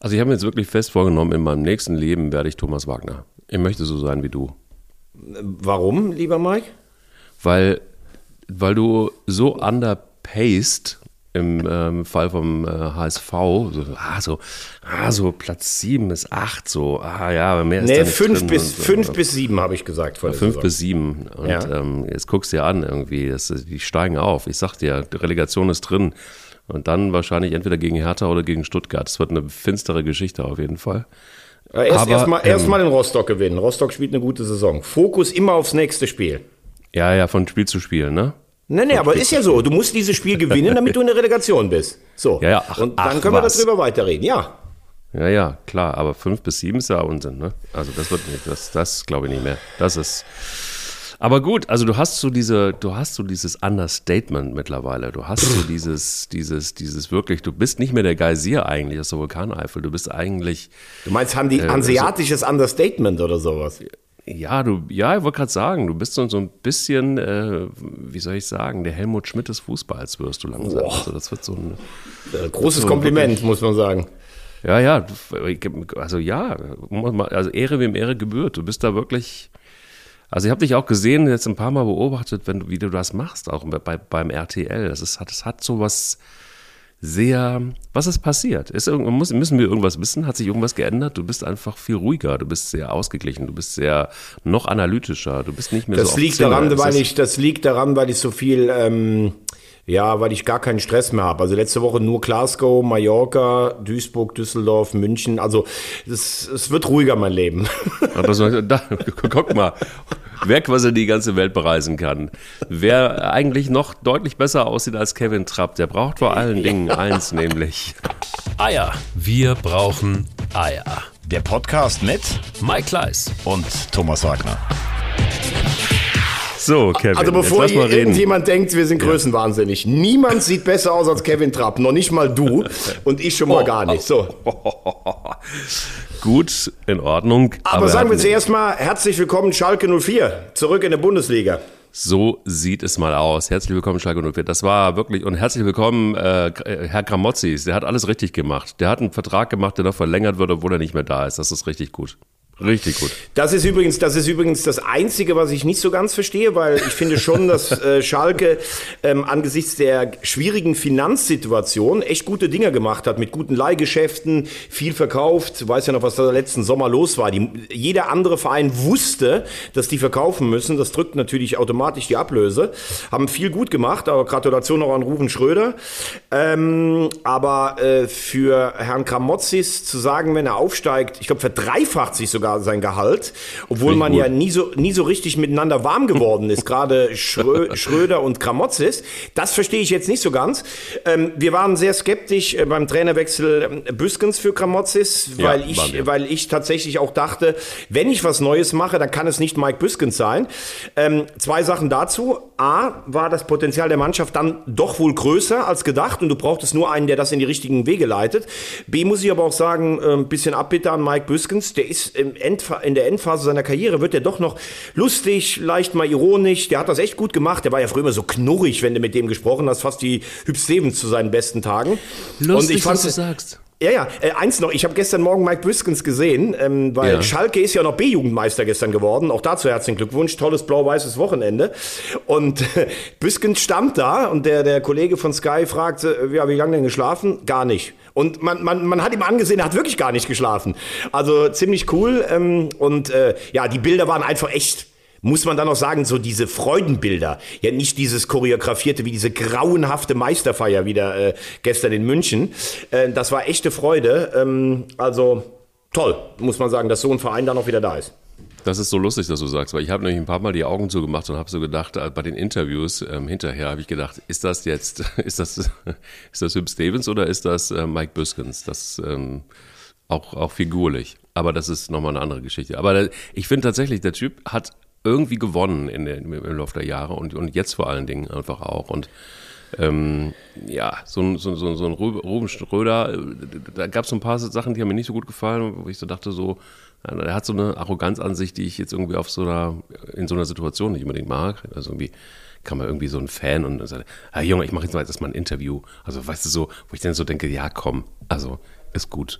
Also ich habe mir jetzt wirklich fest vorgenommen, in meinem nächsten Leben werde ich Thomas Wagner. Ich möchte so sein wie du. Warum, lieber Mike? Weil, weil du so underpaced im ähm, Fall vom äh, HSV, so, ah, so, ah, so Platz 7 bis 8, so, ah ja, mehr ist Nee, da nicht 5 drin bis, und, fünf bis 7 habe ich gesagt. Vor der Fünf Saison. bis sieben. Und Ja. ähm, jetzt guckst du dir an irgendwie, das, die steigen auf. Ich sag dir, die Relegation ist drin. Und dann wahrscheinlich entweder gegen Hertha oder gegen Stuttgart. Das wird eine finstere Geschichte auf jeden Fall. Erst, Aber, erst, mal, erst ähm, in Rostock gewinnen. Rostock spielt eine gute Saison. Fokus immer aufs nächste Spiel. Ja, ja, von Spiel zu Spiel, ne? Nee, nee, aber ist ja so. Du musst dieses Spiel gewinnen, damit du in der Relegation bist. So. Ja, ja, ach, Und dann ach, können wir was. darüber weiterreden. Ja. Ja, ja, klar. Aber fünf bis sieben ist ja Unsinn, ne? Also das wird nicht, das, das glaube ich nicht mehr. Das ist. Aber gut, also du hast so diese, du hast so dieses Understatement mittlerweile. Du hast so dieses, dieses, dieses wirklich, du bist nicht mehr der Geysir eigentlich aus der Vulkaneifel. Du bist eigentlich, Du meinst Handi Äh, hanseatisches Understatement oder sowas? Ja, du, ja, ich wollte gerade sagen, du bist so, so ein bisschen, äh, wie soll ich sagen, der Helmut Schmidt des Fußballs wirst du langsam. Boah. Also das wird so ein, Äh, Großes So, Kompliment, muss man sagen. ja, ja, also ja, also Ehre wem Ehre gebührt. Du bist da wirklich, also ich habe dich auch gesehen, jetzt ein paar Mal beobachtet, wenn du, wie du das machst, auch bei, beim RTL. Das ist, hat, das hat so was sehr, was ist passiert? Ist, muss, müssen wir irgendwas wissen? Hat sich irgendwas geändert? Du bist einfach viel ruhiger, du bist sehr ausgeglichen, du bist sehr noch analytischer, du bist nicht mehr Das so liegt daran, weil ich, das liegt daran, weil ich so viel, ähm, ja, weil ich gar keinen Stress mehr habe. Also letzte Woche nur Glasgow, Mallorca, Duisburg, Düsseldorf, München. Also es, es wird ruhiger, mein Leben. Aber so, da, guck mal, wer quasi die ganze Welt bereisen kann. Wer eigentlich noch deutlich besser aussieht als Kevin Trapp, der braucht vor allen Dingen eins, nämlich Eier. Wir brauchen Eier. Der Podcast mit Mike Kleiss. und Thomas Wagner. So, Kevin. Also bevor jetzt lass mal reden. irgendjemand denkt, wir sind größenwahnsinnig. Niemand sieht besser aus als Kevin Trapp. Noch nicht mal du. Und ich schon Oh. mal gar nicht. So. Gut, in Ordnung. Aber, er sagen wir zuerst mal herzlich willkommen Schalke 04. Zurück in der Bundesliga. So sieht es mal aus. Herzlich willkommen, Schalke 04. Das war wirklich, und herzlich willkommen, äh, Herr Gramotzis. Der hat alles richtig gemacht. Der hat einen Vertrag gemacht, der noch verlängert wird, obwohl er nicht mehr da ist. Das ist richtig gut. Richtig gut. Das ist übrigens, das ist übrigens das Einzige, was ich nicht so ganz verstehe, weil ich finde schon, dass äh, Schalke ähm, angesichts der schwierigen Finanzsituation echt gute Dinge gemacht hat, mit guten Leihgeschäften, viel verkauft. Du weißt ja noch, was da letzten Sommer los war. Die, jeder andere Verein wusste, dass die verkaufen müssen. Das drückt natürlich automatisch die Ablöse. Haben viel gut gemacht, aber Gratulation auch an Ruven Schröder. Ähm, aber äh, für Herrn Kramotzis zu sagen, wenn er aufsteigt, ich glaube, verdreifacht sich sogar sein Gehalt, obwohl man gut. ja nie so, nie so richtig miteinander warm geworden ist, gerade Schrö Schröder und Kramotzis. Das verstehe ich jetzt nicht so ganz. Ähm, wir waren sehr skeptisch äh, beim Trainerwechsel ähm, Büskens für Kramotzis, Ja, weil, waren ich, weil ich tatsächlich auch dachte, wenn ich was Neues mache, dann kann es nicht Mike Büskens sein. Ähm, zwei Sachen dazu. A, war das Potenzial der Mannschaft dann doch wohl größer als gedacht und du brauchtest nur einen, der das in die richtigen Wege leitet. B, muss ich aber auch sagen, äh, ein bisschen Abbitte an Mike Büskens. Der ist im Endfa in der Endphase seiner Karriere, wird er doch noch lustig, leicht mal ironisch. Der hat das echt gut gemacht. Der war ja früher immer so knurrig, wenn du mit dem gesprochen hast, fast wie Hüb Stevens zu seinen besten Tagen. Lustig, und ich fand was du sagst. Ja, ja, äh, eins noch, ich habe gestern Morgen Mike Büskens gesehen, ähm, weil Ja. Schalke ist ja noch B-Jugendmeister gestern geworden. Auch dazu herzlichen Glückwunsch, tolles blau-weißes Wochenende. Und äh, Büskens stand da und der, der Kollege von Sky fragte, äh, ja, wie lange denn geschlafen? Gar nicht. Und man, man, man hat ihm angesehen, er hat wirklich gar nicht geschlafen. Also ziemlich cool. Ähm, und äh, ja, die Bilder waren einfach echt muss man dann noch sagen, so diese Freudenbilder, ja nicht dieses choreografierte, wie diese grauenhafte Meisterfeier wieder äh, gestern in München. Äh, das war echte Freude. Ähm, also toll, muss man sagen, dass so ein Verein da noch wieder da ist. Das ist so lustig, dass du sagst, weil ich habe nämlich ein paar Mal die Augen zugemacht und habe so gedacht, äh, bei den Interviews ähm, hinterher habe ich gedacht, ist das jetzt, ist das, ist das Hüb Stevens oder ist das äh, Mike Büskens? Das ähm, auch, auch figurlich. Aber das ist nochmal eine andere Geschichte. Aber der, ich finde tatsächlich, der Typ hat irgendwie gewonnen in der, im Laufe der Jahre und, und jetzt vor allen Dingen einfach auch. Und ähm, ja, so ein, so, so, so ein Ru- Ruben Schröder, äh, da gab es so ein paar Sachen, die haben mir nicht so gut gefallen, wo ich so dachte, so, er hat so eine Arroganz an sich, die ich jetzt irgendwie auf so einer, in so einer Situation nicht unbedingt mag. Also irgendwie kann man irgendwie so ein Fan und sagt, ah, Junge, ich mache jetzt mal das mal ein Interview. Also weißt du so, wo ich dann so denke, ja komm, also ist gut.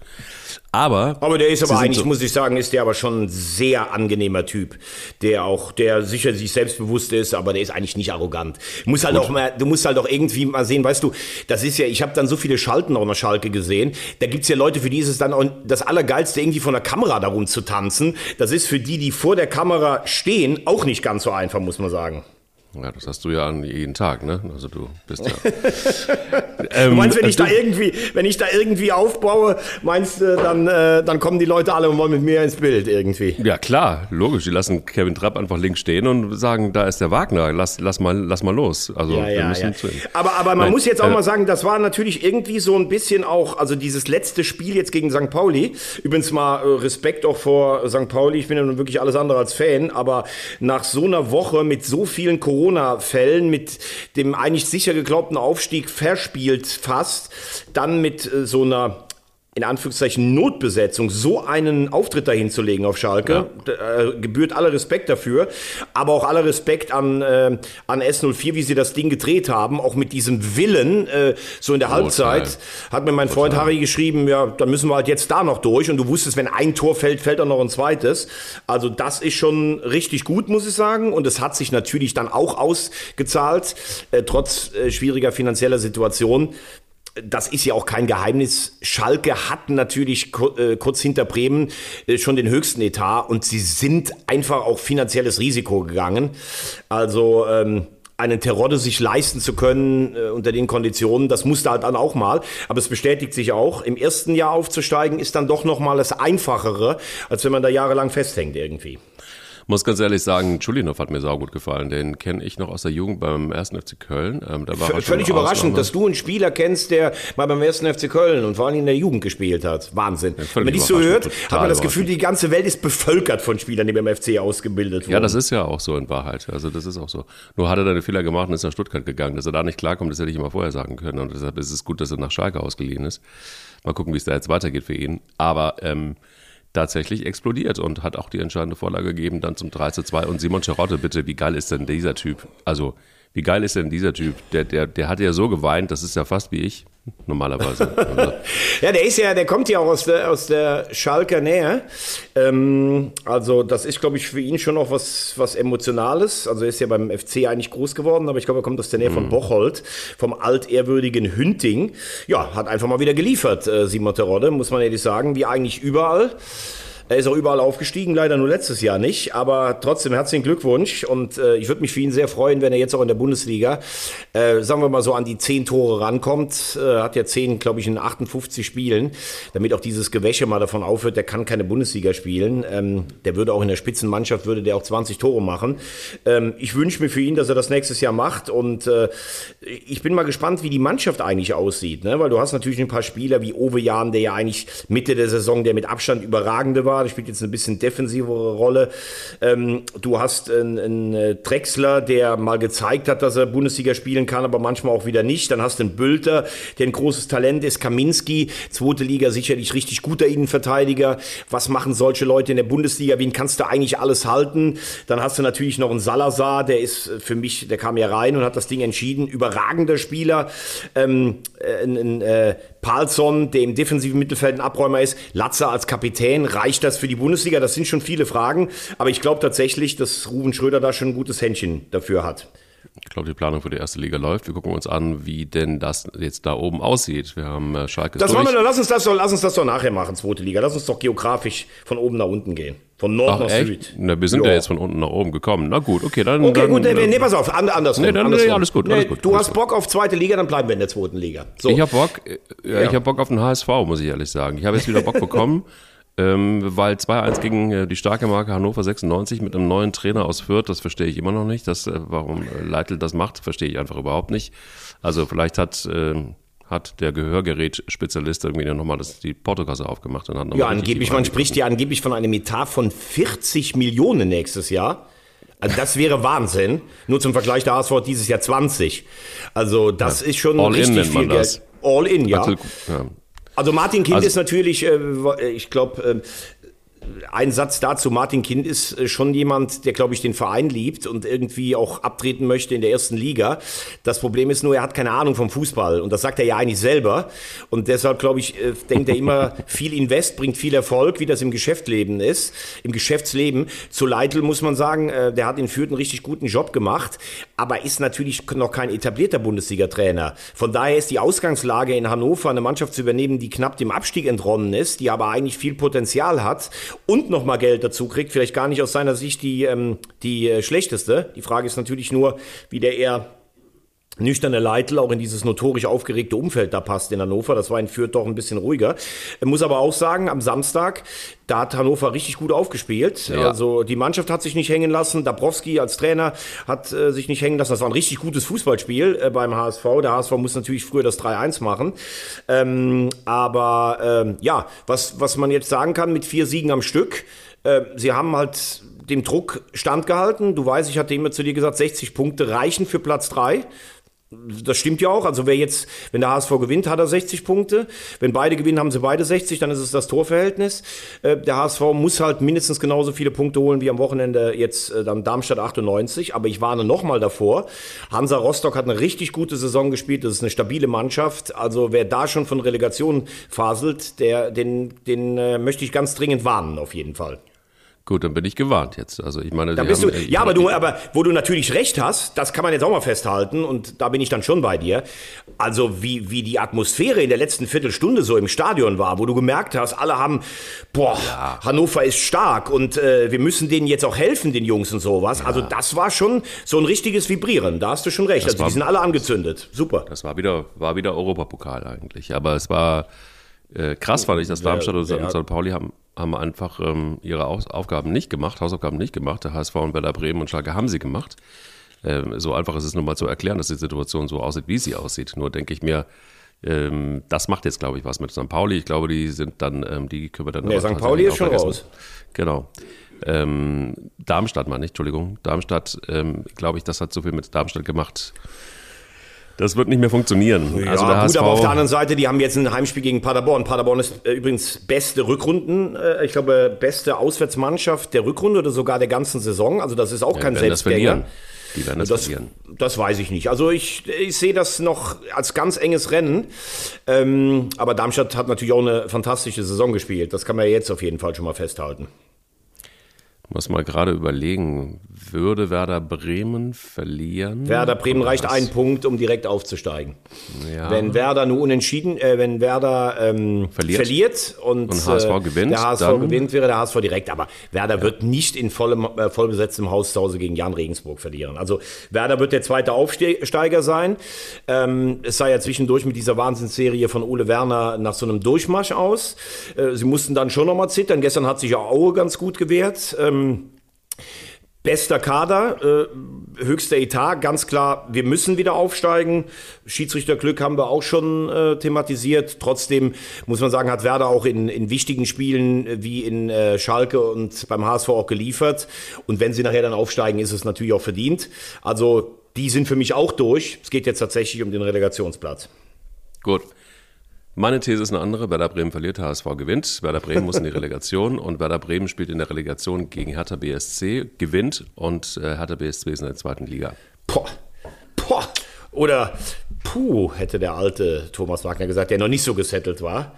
Aber. Aber der ist aber eigentlich, so- muss ich sagen, ist der aber schon ein sehr angenehmer Typ, der auch, der sicher sich selbstbewusst ist, aber der ist eigentlich nicht arrogant. Muss halt auch mal, du musst halt auch irgendwie mal sehen, weißt du, das ist ja, ich habe dann so viele Schalten auch noch Schalke gesehen. Da gibt's ja Leute, für die ist es dann auch das Allergeilste, irgendwie von der Kamera darum zu tanzen. Das ist für die, die vor der Kamera stehen, auch nicht ganz so einfach, muss man sagen. Ja, das hast du ja an jeden Tag, ne? Also du bist ja. Du meinst, wenn ich du- da irgendwie, wenn ich da irgendwie aufbaue, meinst du, dann, äh, dann kommen die Leute alle und wollen mit mir ins Bild irgendwie. Ja, klar, logisch. Die lassen Kevin Trapp einfach links stehen und sagen, da ist der Wagner, lass, lass, mal, lass mal los. Also Ja, wir ja, müssen ja. zu ihm. Aber, aber man Nein, muss jetzt auch äh, mal sagen, das war natürlich irgendwie so ein bisschen auch, also dieses letzte Spiel jetzt gegen St. Pauli. Übrigens mal äh, Respekt auch vor St. Pauli. Ich bin ja nun wirklich alles andere als Fan, aber nach so einer Woche mit so vielen Corona-Fällen, mit dem eigentlich sicher geglaubten Aufstieg verspielt fast, dann mit äh, so einer in Anführungszeichen Notbesetzung so einen Auftritt dahin zu legen auf Schalke, d- äh, gebührt aller Respekt dafür, aber auch aller Respekt an, äh, an S04, wie sie das Ding gedreht haben, auch mit diesem Willen, äh, so in der Halbzeit, hat mir mein Freund Harry geschrieben, ja, dann müssen wir halt jetzt da noch durch und du wusstest, wenn ein Tor fällt, fällt auch noch ein zweites. Also das ist schon richtig gut, muss ich sagen und es hat sich natürlich dann auch ausgezahlt, äh, trotz äh, schwieriger finanzieller Situation das ist ja auch kein Geheimnis. Schalke hat natürlich äh, kurz hinter Bremen äh, schon den höchsten Etat und sie sind einfach auch finanzielles Risiko gegangen. Also ähm, einen Terodde sich leisten zu können äh, unter den Konditionen, das musste halt dann auch mal. Aber es bestätigt sich auch, im ersten Jahr aufzusteigen ist dann doch noch mal das Einfachere, als wenn man da jahrelang festhängt irgendwie. Muss ganz ehrlich sagen, Chulinov hat mir saugut gefallen. Den kenne ich noch aus der Jugend beim 1. FC Köln. Ähm, da war schon Völlig überraschend, Ausnahme. dass du einen Spieler kennst, der mal beim 1. FC Köln und vor allem in der Jugend gespielt hat. Wahnsinn. Wenn völlig man dies so hört, hat man das Gefühl, die ganze Welt ist bevölkert von Spielern, die beim FC ausgebildet wurden. Ja, das ist ja auch so in Wahrheit. Also das ist auch so. Nur hat er da einen Fehler gemacht und ist nach Stuttgart gegangen. Dass er da nicht klarkommt, das hätte ich immer vorher sagen können. Und deshalb ist es gut, dass er nach Schalke ausgeliehen ist. Mal gucken, wie es da jetzt weitergeht für ihn. Aber ähm, tatsächlich explodiert und hat auch die entscheidende Vorlage gegeben, dann zum 3 zu 2. Und Simon Cerotte, bitte, wie geil ist denn dieser Typ? Also, wie geil ist denn dieser Typ? Der, der, der hat ja so geweint, das ist ja fast wie ich, normalerweise. Ja, der ist ja, der kommt ja auch aus der, aus der Schalker Nähe. Ähm, also das ist, glaube ich, für ihn schon noch was, was Emotionales. Also er ist ja beim FC eigentlich groß geworden, aber ich glaube, er kommt aus der Nähe von Bocholt, vom altehrwürdigen Hünting. Ja, hat einfach mal wieder geliefert, äh, Simon Terodde, muss man ehrlich sagen, wie eigentlich überall. Er ist auch überall aufgestiegen, leider nur letztes Jahr nicht. Aber trotzdem herzlichen Glückwunsch. Und äh, ich würde mich für ihn sehr freuen, wenn er jetzt auch in der Bundesliga, äh, sagen wir mal so, an die 10 Tore rankommt. Äh, hat ja 10, glaube ich, in 58 Spielen. Damit auch dieses Gewäsche mal davon aufhört, der kann keine Bundesliga spielen. Ähm, der würde auch in der Spitzenmannschaft, würde der auch 20 Tore machen. Ähm, ich wünsche mir für ihn, dass er das nächstes Jahr macht. Und äh, ich bin mal gespannt, wie die Mannschaft eigentlich aussieht. Ne? Weil du hast natürlich ein paar Spieler wie Owe Jan, der ja eigentlich Mitte der Saison der mit Abstand überragende war. Der spielt jetzt eine bisschen defensivere Rolle. Ähm, du hast einen, einen Drexler, der mal gezeigt hat, dass er Bundesliga spielen kann, aber manchmal auch wieder nicht. Dann hast du einen Bülter, der ein großes Talent ist. Kaminski, zweite Liga sicherlich richtig guter Innenverteidiger. Was machen solche Leute in der Bundesliga? Wen kannst du eigentlich alles halten? Dann hast du natürlich noch einen Salazar, der ist für mich, der kam ja rein und hat das Ding entschieden. Überragender Spieler. Ähm, äh, ein, ein äh, Palsson, der im defensiven Mittelfeld ein Abräumer ist. Latzer als Kapitän. Reicht das für die Bundesliga? Das sind schon viele Fragen. Aber ich glaube tatsächlich, dass Ruben Schröder da schon ein gutes Händchen dafür hat. ich glaube, die Planung für die erste Liga läuft. Wir gucken uns an, wie denn das jetzt da oben aussieht. Wir haben äh, Schalke Das durch. wollen wir, lass uns das doch, lass uns das doch nachher machen, zweite Liga. Lass uns doch geografisch von oben nach unten gehen. Von Nord Ach, nach echt? Süd. Na, wir sind ja. Ja. jetzt von unten nach oben gekommen. Na gut, okay, dann. Okay, dann, gut, nee, äh, nee, pass auf, and, andersrum. Nee, dann- nee, andersrum. alles gut, alles gut, Du alles hast Bock auf zweite Liga, dann bleiben wir in der zweiten Liga. So. Ich habe Bock, äh, ja, ich habe Bock auf den HSV, muss ich ehrlich sagen. Ich habe jetzt wieder Bock bekommen, ähm, weil 2-1 gegen äh, die starke Marke Hannover 96 mit einem neuen Trainer aus Fürth, das verstehe ich immer noch nicht. Das, äh, warum äh, Leitl das macht, verstehe ich einfach überhaupt nicht. Also vielleicht hat, äh, hat der Gehörgerät-Spezialist irgendwie nochmal die Portokasse aufgemacht und hat noch ja, angeblich, man spricht ja angeblich von einem Etat von 40 Millionen nächstes Jahr. Also das wäre Wahnsinn. Nur zum Vergleich, der HSV dieses Jahr 20. Also das ist schon All in richtig man viel das. Geld. All in, ja. Also, ja. Also Martin Kind Also- ist natürlich, äh, ich glaube, äh, ein Satz dazu. Martin Kind ist äh, schon jemand, der, glaube ich, den Verein liebt und irgendwie auch abtreten möchte in der ersten Liga. Das Problem ist nur, er hat keine Ahnung vom Fußball. Und das sagt er ja eigentlich selber. Und deshalb, glaube ich, äh, denkt er immer, viel Invest bringt viel Erfolg, wie das im Geschäftsleben ist, im Geschäftsleben. Zu Leitl muss man sagen, äh, der hat in Fürth einen richtig guten Job gemacht, aber ist natürlich noch kein etablierter Bundesliga-Trainer. Von daher ist die Ausgangslage in Hannover, eine Mannschaft zu übernehmen, die knapp dem Abstieg entronnen ist, die aber eigentlich viel Potenzial hat und nochmal Geld dazu kriegt, vielleicht gar nicht aus seiner Sicht die, ähm, die äh, schlechteste. Die Frage ist natürlich nur, wie der eher nüchterne Leitl auch in dieses notorisch aufgeregte Umfeld da passt in Hannover. Das war in Fürth doch ein bisschen ruhiger. Ich muss aber auch sagen, am Samstag, da hat Hannover richtig gut aufgespielt. Ja. Also die Mannschaft hat sich nicht hängen lassen. Dabrowski als Trainer hat äh, sich nicht hängen lassen. Das war ein richtig gutes Fußballspiel äh, beim HSV. Der HSV muss natürlich früher das 3-1 machen. Ähm, aber ähm, ja, was, was man jetzt sagen kann mit vier Siegen am Stück, äh, sie haben halt dem Druck standgehalten. Du weißt, ich hatte immer zu dir gesagt, 60 Punkte reichen für Platz 3. Das stimmt ja auch. Also wer jetzt, wenn der HSV gewinnt, hat er 60 Punkte. Wenn beide gewinnen, haben sie beide 60, dann ist es das Torverhältnis. Äh, der HSV muss halt mindestens genauso viele Punkte holen wie am Wochenende jetzt äh, dann Darmstadt 98. Aber ich warne nochmal davor. Hansa Rostock hat eine richtig gute Saison gespielt. Das ist eine stabile Mannschaft. Also wer da schon von Relegation faselt, der, den, den äh, möchte ich ganz dringend warnen, auf jeden Fall. Gut, dann bin ich gewarnt jetzt. Also ich meine, da bist haben, du, ja, aber du, aber wo du natürlich recht hast, das kann man jetzt auch mal festhalten und da bin ich dann schon bei dir. Also wie wie die Atmosphäre in der letzten Viertelstunde so im Stadion war, wo du gemerkt hast, alle haben, boah, ja. Hannover ist stark und äh, wir müssen denen jetzt auch helfen, den Jungs und sowas. Ja. Also das war schon so ein richtiges Vibrieren. Da hast du schon recht. Das also war, die sind alle angezündet. Super. Das war wieder war wieder Europapokal eigentlich, aber es war äh, krass fand ich, dass Darmstadt und St. Pauli haben, haben einfach ähm, ihre Aus Aufgaben nicht gemacht, Hausaufgaben nicht gemacht. Der HSV und Werder Bremen und Schalke haben sie gemacht. Ähm, so einfach ist es nur mal zu erklären, dass die Situation so aussieht, wie sie aussieht. Nur denke ich mir, ähm, das macht jetzt, glaube ich, was mit St. Pauli. Ich glaube, die sind dann, ähm, die können wir dann. Nee, St. Pauli ist schon vergessen. raus. Genau. Ähm, Darmstadt meine ich, Entschuldigung. Darmstadt, ähm, glaube ich, das hat so viel mit Darmstadt gemacht. Das wird nicht mehr funktionieren. Ja, also gut, HSV aber auf der anderen Seite, die haben jetzt ein Heimspiel gegen Paderborn. Paderborn ist äh, übrigens beste Rückrunden, äh, ich glaube, beste Auswärtsmannschaft der Rückrunde oder sogar der ganzen Saison. Also das ist auch ja, kein Selbstgänger. Die werden das, das verlieren. Das weiß ich nicht. Also ich, ich sehe das noch als ganz enges Rennen. Ähm, aber Darmstadt hat natürlich auch eine fantastische Saison gespielt. Das kann man jetzt auf jeden Fall schon mal festhalten muss mal gerade überlegen, würde Werder Bremen verlieren? Werder Bremen reicht ein Punkt, um direkt aufzusteigen. Ja. Wenn Werder nur unentschieden, äh, wenn Werder ähm, verliert. verliert, und, und HSV äh, gewinnt, der HSV gewinnt, wäre der HSV direkt. Aber Werder ja. wird nicht in vollem, äh, vollbesetztem Haus zu Hause gegen Jan Regensburg verlieren. Also Werder wird der zweite Aufsteiger sein. Ähm, es sah ja zwischendurch mit dieser Wahnsinnsserie von Ole Werner nach so einem Durchmarsch aus. Äh, sie mussten dann schon nochmal zittern. Gestern hat sich ja Aue ganz gut gewehrt. Ähm, ähm, Bester Kader, äh, höchster Etat, ganz klar, wir müssen wieder aufsteigen. Schiedsrichterglück haben wir auch schon äh, thematisiert. Trotzdem muss man sagen, hat Werder auch in, in wichtigen Spielen äh, wie in äh, Schalke und beim HSV auch geliefert. Und wenn sie nachher dann aufsteigen, ist es natürlich auch verdient. Also die sind für mich auch durch. Es geht jetzt tatsächlich um den Relegationsplatz. Gut. Meine These ist eine andere. Werder Bremen verliert, HSV gewinnt. Werder Bremen muss in die Relegation und Werder Bremen spielt in der Relegation gegen Hertha BSC, gewinnt und äh, Hertha BSC ist in der zweiten Liga. Boah, boah. Oder puh, hätte der alte Thomas Wagner gesagt, der noch nicht so gesettelt war.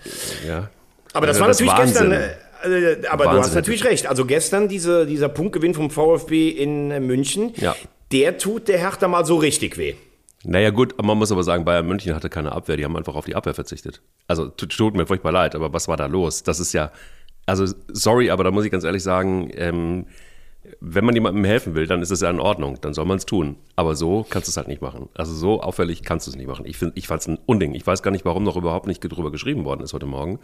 Ja. Aber das also war das natürlich Wahnsinn. gestern. Äh, äh aber Wahnsinn. du hast natürlich recht. Also gestern diese, dieser Punktgewinn vom VfB in München, ja. der tut der Hertha mal so richtig weh. Naja, gut, man muss aber sagen, Bayern München hatte keine Abwehr, die haben einfach auf die Abwehr verzichtet. Also tut mir furchtbar leid, aber was war da los? Das ist ja, also sorry, aber da muss ich ganz ehrlich sagen, ähm, wenn man jemandem helfen will, dann ist es ja in Ordnung, dann soll man es tun. Aber so kannst du es halt nicht machen. Also so auffällig kannst du es nicht machen. Ich, ich fand es ein Unding. Ich weiß gar nicht, warum noch überhaupt nicht drüber geschrieben worden ist heute Morgen.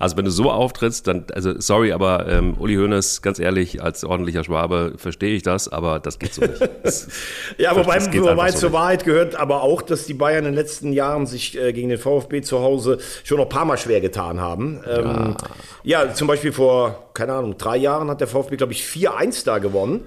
Also wenn du so auftrittst, dann, also sorry, aber ähm, Uli Hoeneß, ganz ehrlich, als ordentlicher Schwabe verstehe ich das, aber das geht so nicht. Das, ja, wobei, wobei so zur nicht. Wahrheit gehört aber auch, dass die Bayern in den letzten Jahren sich äh, gegen den VfB zu Hause schon noch ein paar Mal schwer getan haben. Ähm, ja. ja, zum Beispiel vor, keine Ahnung, drei Jahren hat der VfB, glaube ich, 4-1 da gewonnen.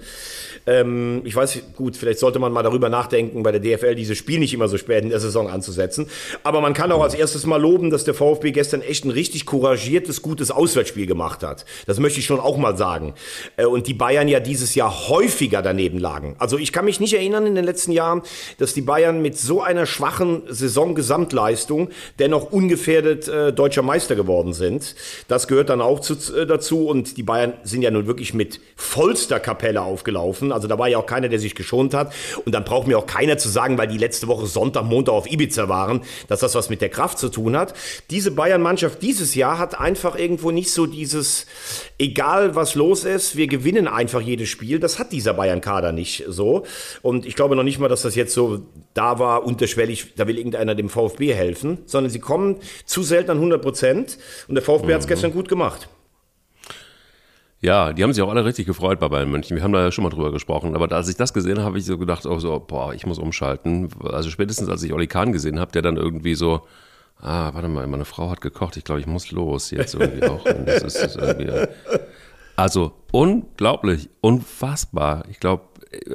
Ähm, ich weiß, gut, vielleicht sollte man mal darüber nachdenken, bei der DFL dieses Spiel nicht immer so spät in der Saison anzusetzen. Aber man kann auch als erstes mal loben, dass der VfB gestern echt ein richtig couragiert couragiertes, gutes Auswärtsspiel gemacht hat. Das möchte ich schon auch mal sagen. Äh, und die Bayern ja dieses Jahr häufiger daneben lagen. Also ich kann mich nicht erinnern in den letzten Jahren, dass die Bayern mit so einer schwachen Saison-Gesamtleistung dennoch ungefährdet äh, deutscher Meister geworden sind. Das gehört dann auch zu, äh, dazu. Und die Bayern sind ja nun wirklich mit vollster Kapelle aufgelaufen. Also da war ja auch keiner, der sich geschont hat. Und dann braucht mir auch keiner zu sagen, weil die letzte Woche Sonntag, Montag auf Ibiza waren, dass das was mit der Kraft zu tun hat. Diese Bayern-Mannschaft dieses Jahr hat einfach irgendwo nicht so dieses, egal was los ist, wir gewinnen einfach jedes Spiel. Das hat dieser Bayern-Kader nicht so. Und ich glaube noch nicht mal, dass das jetzt so da war, unterschwellig, da will irgendeiner dem VfB helfen, sondern sie kommen zu selten an 100 Prozent. Und der VfB mhm. hat es gestern gut gemacht. Ja, die haben sich auch alle richtig gefreut bei Bayern München. Wir haben da ja schon mal drüber gesprochen. Aber als ich das gesehen habe, habe ich so gedacht, oh so, boah, ich muss umschalten. Also spätestens als ich Oli Kahn gesehen habe, der dann irgendwie so, ah, warte mal, meine Frau hat gekocht, ich glaube, ich muss los jetzt irgendwie auch. Das ist, irgendwie, also unglaublich, unfassbar. Ich glaube,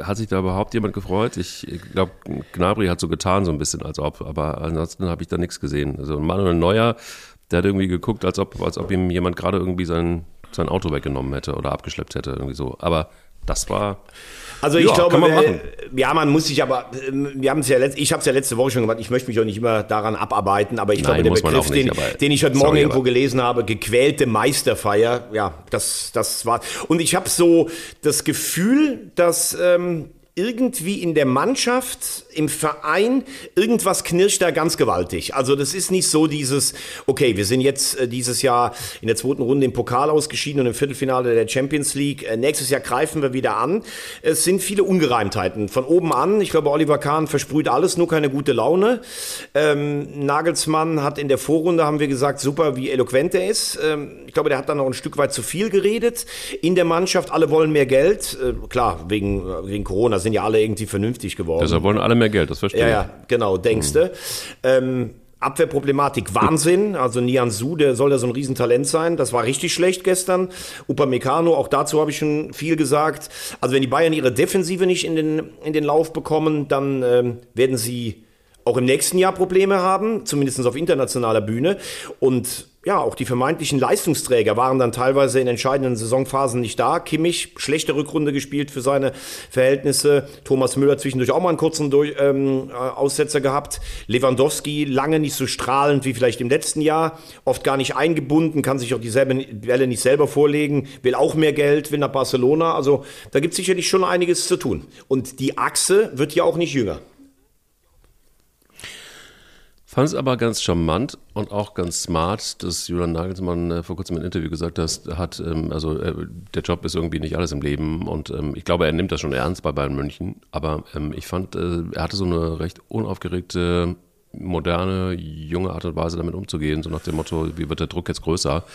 hat sich da überhaupt jemand gefreut? Ich, ich glaube, Gnabry hat so getan, so ein bisschen, als ob, aber ansonsten habe ich da nichts gesehen. Also Manuel Neuer, der hat irgendwie geguckt, als ob, als ob ihm jemand gerade irgendwie sein sein Auto weggenommen hätte oder abgeschleppt hätte, irgendwie so. Aber das war. Also ich ja, glaube, man wir, ja, man muss sich aber, ähm, wir haben es ja, letzt, ich habe es ja letzte Woche schon gemacht, ich möchte mich auch nicht immer daran abarbeiten, aber ich Nein, glaube, der Begriff, nicht, den, den, ich heute Morgen sorry, irgendwo gelesen habe, gequälte Meisterfeier, ja, das, das war, und ich habe so das Gefühl, dass ähm, irgendwie in der Mannschaft, im Verein, irgendwas knirscht da ganz gewaltig. Also das ist nicht so dieses, okay, wir sind jetzt äh, dieses Jahr in der zweiten Runde im Pokal ausgeschieden und im Viertelfinale der Champions League. Äh, nächstes Jahr greifen wir wieder an. Es sind viele Ungereimtheiten. Von oben an, ich glaube, Oliver Kahn versprüht alles, nur keine gute Laune. Ähm, Nagelsmann hat in der Vorrunde, haben wir gesagt, super, wie eloquent er ist. Ähm, ich glaube, der hat dann noch ein Stück weit zu viel geredet. In der Mannschaft, alle wollen mehr Geld. Äh, klar, wegen, wegen Corona sind ja alle irgendwie vernünftig geworden. Deshalb wollen alle mehr Geld, das verstehe ich. Ja, ja, genau, denkst du. Mhm. Ähm, Abwehrproblematik Wahnsinn. Also Nian Su, der soll ja so ein Riesentalent sein. Das war richtig schlecht gestern. Upamecano, auch dazu habe ich schon viel gesagt. Also wenn die Bayern ihre Defensive nicht in den, in den Lauf bekommen, dann ähm, werden sie auch im nächsten Jahr Probleme haben, zumindest auf internationaler Bühne. Und ja, auch die vermeintlichen Leistungsträger waren dann teilweise in entscheidenden Saisonphasen nicht da. Kimmich, schlechte Rückrunde gespielt für seine Verhältnisse. Thomas Müller zwischendurch auch mal einen kurzen Durch, ähm, äh, Aussetzer gehabt. Lewandowski lange nicht so strahlend wie vielleicht im letzten Jahr. Oft gar nicht eingebunden, kann sich auch dieselbe Welle nicht selber vorlegen. Will auch mehr Geld, will nach Barcelona. Also da gibt es sicherlich schon einiges zu tun. Und die Achse wird ja auch nicht jünger. Fand es aber ganz charmant und auch ganz smart, dass Julian Nagelsmann äh, vor kurzem im Interview gesagt hat, ähm, also äh, der Job ist irgendwie nicht alles im Leben und ähm, ich glaube, er nimmt das schon ernst bei Bayern München, aber ähm, ich fand, äh, er hatte so eine recht unaufgeregte, moderne, junge Art und Weise damit umzugehen, so nach dem Motto, wie wird der Druck jetzt größer?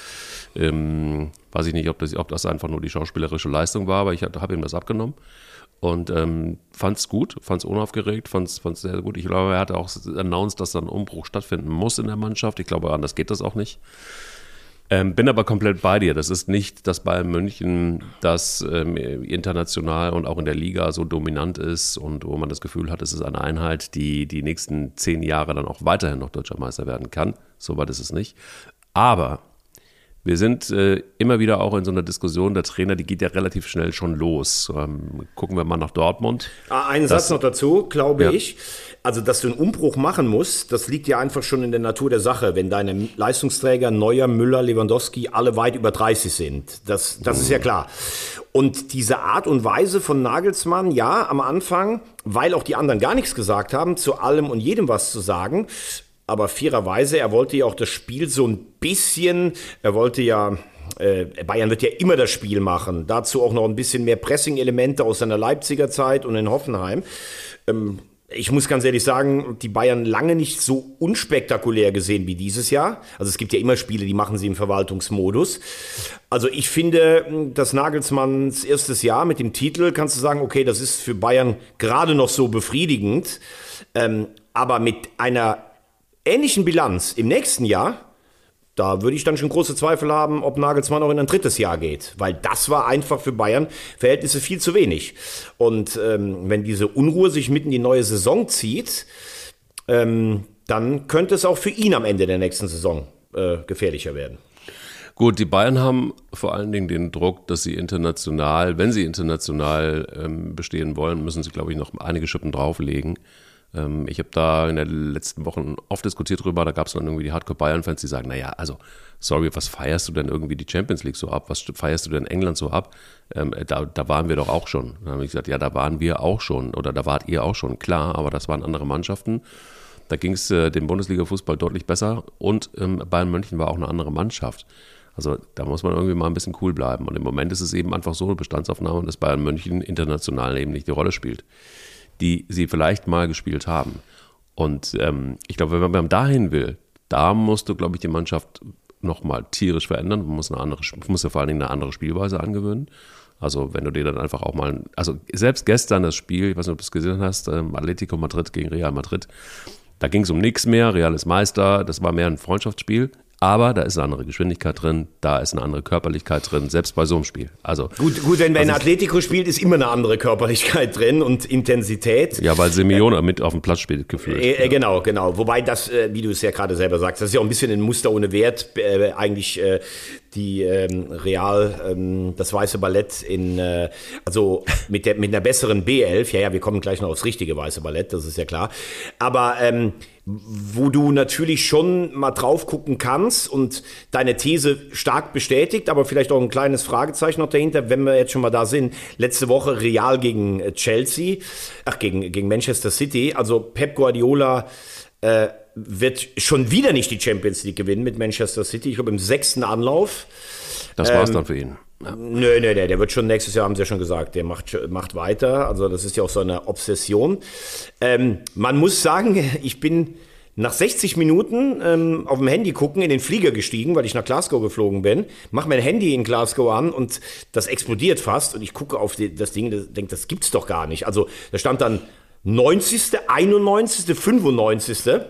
Ähm, weiß ich nicht, ob das, ob das einfach nur die schauspielerische Leistung war, aber ich habe ihm das abgenommen und ähm, fand es gut, fand es unaufgeregt, fand es sehr gut. Ich glaube, er hat auch announced, dass da ein Umbruch stattfinden muss in der Mannschaft. Ich glaube, anders geht das auch nicht. Ähm, bin aber komplett bei dir. Das ist nicht das Bayern München, das ähm, international und auch in der Liga so dominant ist und wo man das Gefühl hat, es ist eine Einheit, die die nächsten zehn Jahre dann auch weiterhin noch deutscher Meister werden kann. Soweit ist es nicht. Aber wir sind äh, immer wieder auch in so einer Diskussion, der Trainer, die geht ja relativ schnell schon los. Ähm, gucken wir mal nach Dortmund. Ah, einen das, Satz noch dazu, glaube ja. ich. Also, dass du einen Umbruch machen musst, das liegt ja einfach schon in der Natur der Sache, wenn deine Leistungsträger Neuer, Müller, Lewandowski alle weit über 30 sind. Das, das mhm. ist ja klar. Und diese Art und Weise von Nagelsmann, ja, am Anfang, weil auch die anderen gar nichts gesagt haben, zu allem und jedem was zu sagen, aber fairerweise, er wollte ja auch das Spiel so ein bisschen, er wollte ja äh, Bayern wird ja immer das Spiel machen. Dazu auch noch ein bisschen mehr Pressing-Elemente aus seiner Leipziger Zeit und in Hoffenheim. Ähm, ich muss ganz ehrlich sagen, die Bayern lange nicht so unspektakulär gesehen wie dieses Jahr. Also es gibt ja immer Spiele, die machen sie im Verwaltungsmodus. Also ich finde, das Nagelsmanns erstes Jahr mit dem Titel, kannst du sagen, okay, das ist für Bayern gerade noch so befriedigend. Ähm, aber mit einer ähnlichen Bilanz im nächsten Jahr, da würde ich dann schon große Zweifel haben, ob Nagelsmann auch in ein drittes Jahr geht, weil das war einfach für Bayern Verhältnisse viel zu wenig. Und ähm, wenn diese Unruhe sich mitten in die neue Saison zieht, ähm, dann könnte es auch für ihn am Ende der nächsten Saison äh, gefährlicher werden. Gut, die Bayern haben vor allen Dingen den Druck, dass sie international, wenn sie international ähm, bestehen wollen, müssen sie, glaube ich, noch einige Schippen drauflegen. Ähm, ich habe da in den letzten Wochen oft diskutiert drüber, da gab es dann irgendwie die Hardcore-Bayern-Fans, die sagen, naja, also, sorry, was feierst du denn irgendwie die Champions League so ab? Was feierst du denn England so ab? Ähm, da, da waren wir doch auch schon. Dann habe ich gesagt, ja, da waren wir auch schon oder da wart ihr auch schon, klar, aber das waren andere Mannschaften. Da ging es äh, dem Bundesliga-Fußball deutlich besser und ähm, Bayern München war auch eine andere Mannschaft. Also da muss man irgendwie mal ein bisschen cool bleiben. Und im Moment ist es eben einfach so eine Bestandsaufnahme, dass Bayern München international eben nicht die Rolle spielt, die sie vielleicht mal gespielt haben. Und ähm, ich glaube, wenn man dahin will, da musst du, glaube ich, die Mannschaft nochmal tierisch verändern. Man muss, eine andere, muss ja vor allen Dingen eine andere Spielweise angewöhnen. Also wenn du dir dann einfach auch mal, also selbst gestern das Spiel, ich weiß nicht, ob du es gesehen hast, ähm, Atletico Madrid gegen Real Madrid, da ging es um nichts mehr, Real ist Meister, das war mehr ein Freundschaftsspiel. Aber da ist eine andere Geschwindigkeit drin, da ist eine andere Körperlichkeit drin, selbst bei so einem Spiel. Also gut, gut wenn man also Atletico spielt, ist immer eine andere Körperlichkeit drin und Intensität. Ja, weil Simeone äh, mit auf dem Platz spielt gefühlt. Äh, äh, genau, genau. Wobei das, äh, wie du es ja gerade selber sagst, das ist ja auch ein bisschen ein Muster ohne Wert. Äh, eigentlich äh, die ähm, Real, ähm, das weiße Ballett in, äh, also mit, der, mit einer besseren B11, ja, ja, wir kommen gleich noch aufs richtige weiße Ballett, das ist ja klar. Aber ähm, wo du natürlich schon mal drauf gucken kannst und deine These stark bestätigt, aber vielleicht auch ein kleines Fragezeichen noch dahinter, wenn wir jetzt schon mal da sind. Letzte Woche Real gegen äh, Chelsea, ach, gegen, gegen Manchester City, also Pep Guardiola, äh, wird schon wieder nicht die Champions League gewinnen mit Manchester City. Ich glaube, im sechsten Anlauf. Das war's ähm, dann für ihn. Nö, nö, nö, der wird schon nächstes Jahr, haben sie ja schon gesagt, der macht, macht weiter. Also das ist ja auch so eine Obsession. Ähm, man muss sagen, ich bin nach 60 Minuten ähm, auf dem Handy gucken, in den Flieger gestiegen, weil ich nach Glasgow geflogen bin, mache mein Handy in Glasgow an und das explodiert fast und ich gucke auf die, das Ding und denke, das gibt's doch gar nicht. Also da stand dann 90., 91., 95.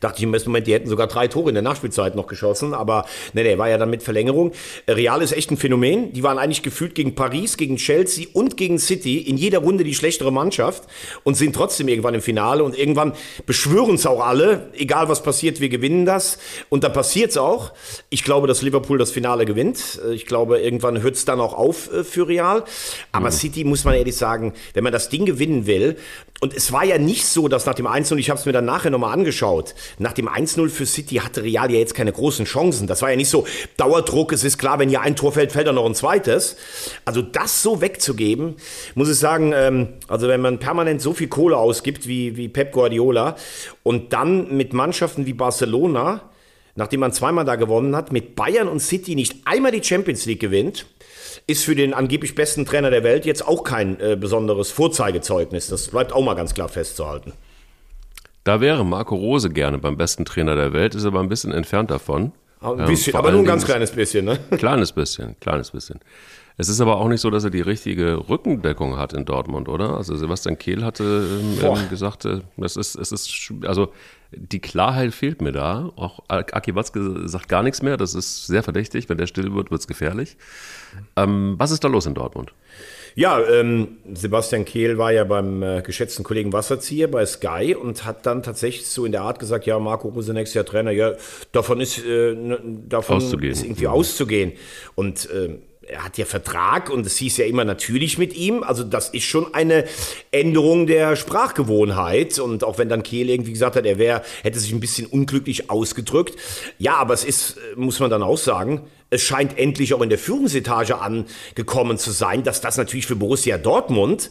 Dachte ich im ersten Moment, die hätten sogar drei Tore in der Nachspielzeit noch geschossen, aber nee, nee, war ja dann mit Verlängerung. Real ist echt ein Phänomen. Die waren eigentlich gefühlt gegen Paris, gegen Chelsea und gegen City in jeder Runde die schlechtere Mannschaft und sind trotzdem irgendwann im Finale und irgendwann beschwören es auch alle, egal was passiert, wir gewinnen das und dann passiert es auch. Ich glaube, dass Liverpool das Finale gewinnt. Ich glaube, irgendwann hört es dann auch auf äh, für Real. Aber mhm. City muss man ehrlich sagen, wenn man das Ding gewinnen will, und es war ja nicht so, dass nach dem 1-0, ich habe es mir dann nachher nochmal angeschaut, nach dem 1-0 für City hatte Real ja jetzt keine großen Chancen. Das war ja nicht so Dauerdruck, es ist klar, wenn hier ein Tor fällt, fällt dann noch ein zweites. Also das so wegzugeben, muss ich sagen, ähm, also wenn man permanent so viel Kohle ausgibt wie, wie Pep Guardiola und dann mit Mannschaften wie Barcelona, nachdem man zweimal da gewonnen hat, mit Bayern und City nicht einmal die Champions League gewinnt, ist für den angeblich besten Trainer der Welt jetzt auch kein äh, besonderes Vorzeigezeugnis. Das bleibt auch mal ganz klar festzuhalten. Da wäre Marco Rose gerne beim besten Trainer der Welt, ist aber ein bisschen entfernt davon. Ein bisschen, ähm, aber nur ein ganz kleines bisschen, ne? Kleines bisschen, kleines bisschen. Es ist aber auch nicht so, dass er die richtige Rückendeckung hat in Dortmund, oder? Also Sebastian Kehl hatte ähm, gesagt, äh, das ist, es ist, also die Klarheit fehlt mir da. Auch Aki Watzke sagt gar nichts mehr. Das ist sehr verdächtig. Wenn der still wird, wird es gefährlich. Ähm, was ist da los in Dortmund? Ja, ähm, Sebastian Kehl war ja beim äh, geschätzten Kollegen Wasserzieher bei Sky und hat dann tatsächlich so in der Art gesagt, ja, Marco Rose nächstes Jahr Trainer, ja, davon ist, äh, davon auszugehen. ist irgendwie mhm. auszugehen. Und äh, er hat ja Vertrag und es hieß ja immer natürlich mit ihm. Also das ist schon eine Änderung der Sprachgewohnheit. Und auch wenn dann Kehl irgendwie gesagt hat, er wäre, hätte sich ein bisschen unglücklich ausgedrückt. Ja, aber es ist, muss man dann auch sagen, es scheint endlich auch in der Führungsetage angekommen zu sein, dass das natürlich für Borussia Dortmund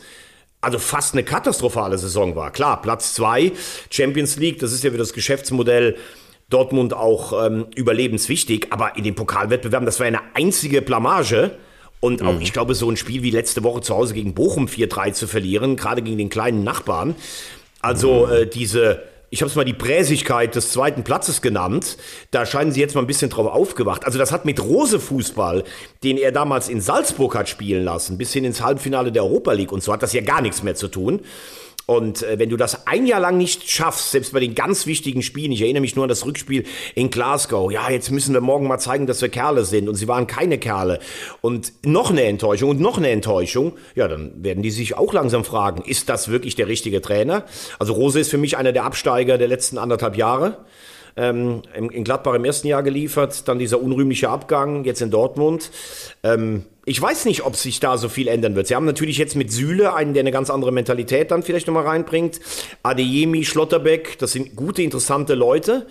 also fast eine katastrophale Saison war. Klar, Platz zwei, Champions League, das ist ja wieder das Geschäftsmodell Dortmund auch ähm, überlebenswichtig. Aber in den Pokalwettbewerben, das war eine einzige Blamage. Und auch, mhm. ich glaube, so ein Spiel wie letzte Woche zu Hause gegen Bochum 4-3 zu verlieren, gerade gegen den kleinen Nachbarn. Also mhm. äh, diese, ich habe es mal die Präsigkeit des zweiten Platzes genannt. Da scheinen sie jetzt mal ein bisschen drauf aufgewacht. Also das hat mit Rose Fußball, den er damals in Salzburg hat spielen lassen, bis hin ins Halbfinale der Europa League und so, hat das ja gar nichts mehr zu tun. Und äh, wenn du das ein Jahr lang nicht schaffst, selbst bei den ganz wichtigen Spielen, ich erinnere mich nur an das Rückspiel in Glasgow, ja, jetzt müssen wir morgen mal zeigen, dass wir Kerle sind und sie waren keine Kerle und noch eine Enttäuschung und noch eine Enttäuschung, ja, dann werden die sich auch langsam fragen, ist das wirklich der richtige Trainer? Also Rose ist für mich einer der Absteiger der letzten anderthalb Jahre. Ähm, in Gladbach im ersten Jahr geliefert, dann dieser unrühmliche Abgang, jetzt in Dortmund. Ähm, ich weiß nicht, ob sich da so viel ändern wird. Sie haben natürlich jetzt mit Süle einen, der eine ganz andere Mentalität dann vielleicht nochmal reinbringt. Adeyemi, Schlotterbeck, das sind gute, interessante Leute.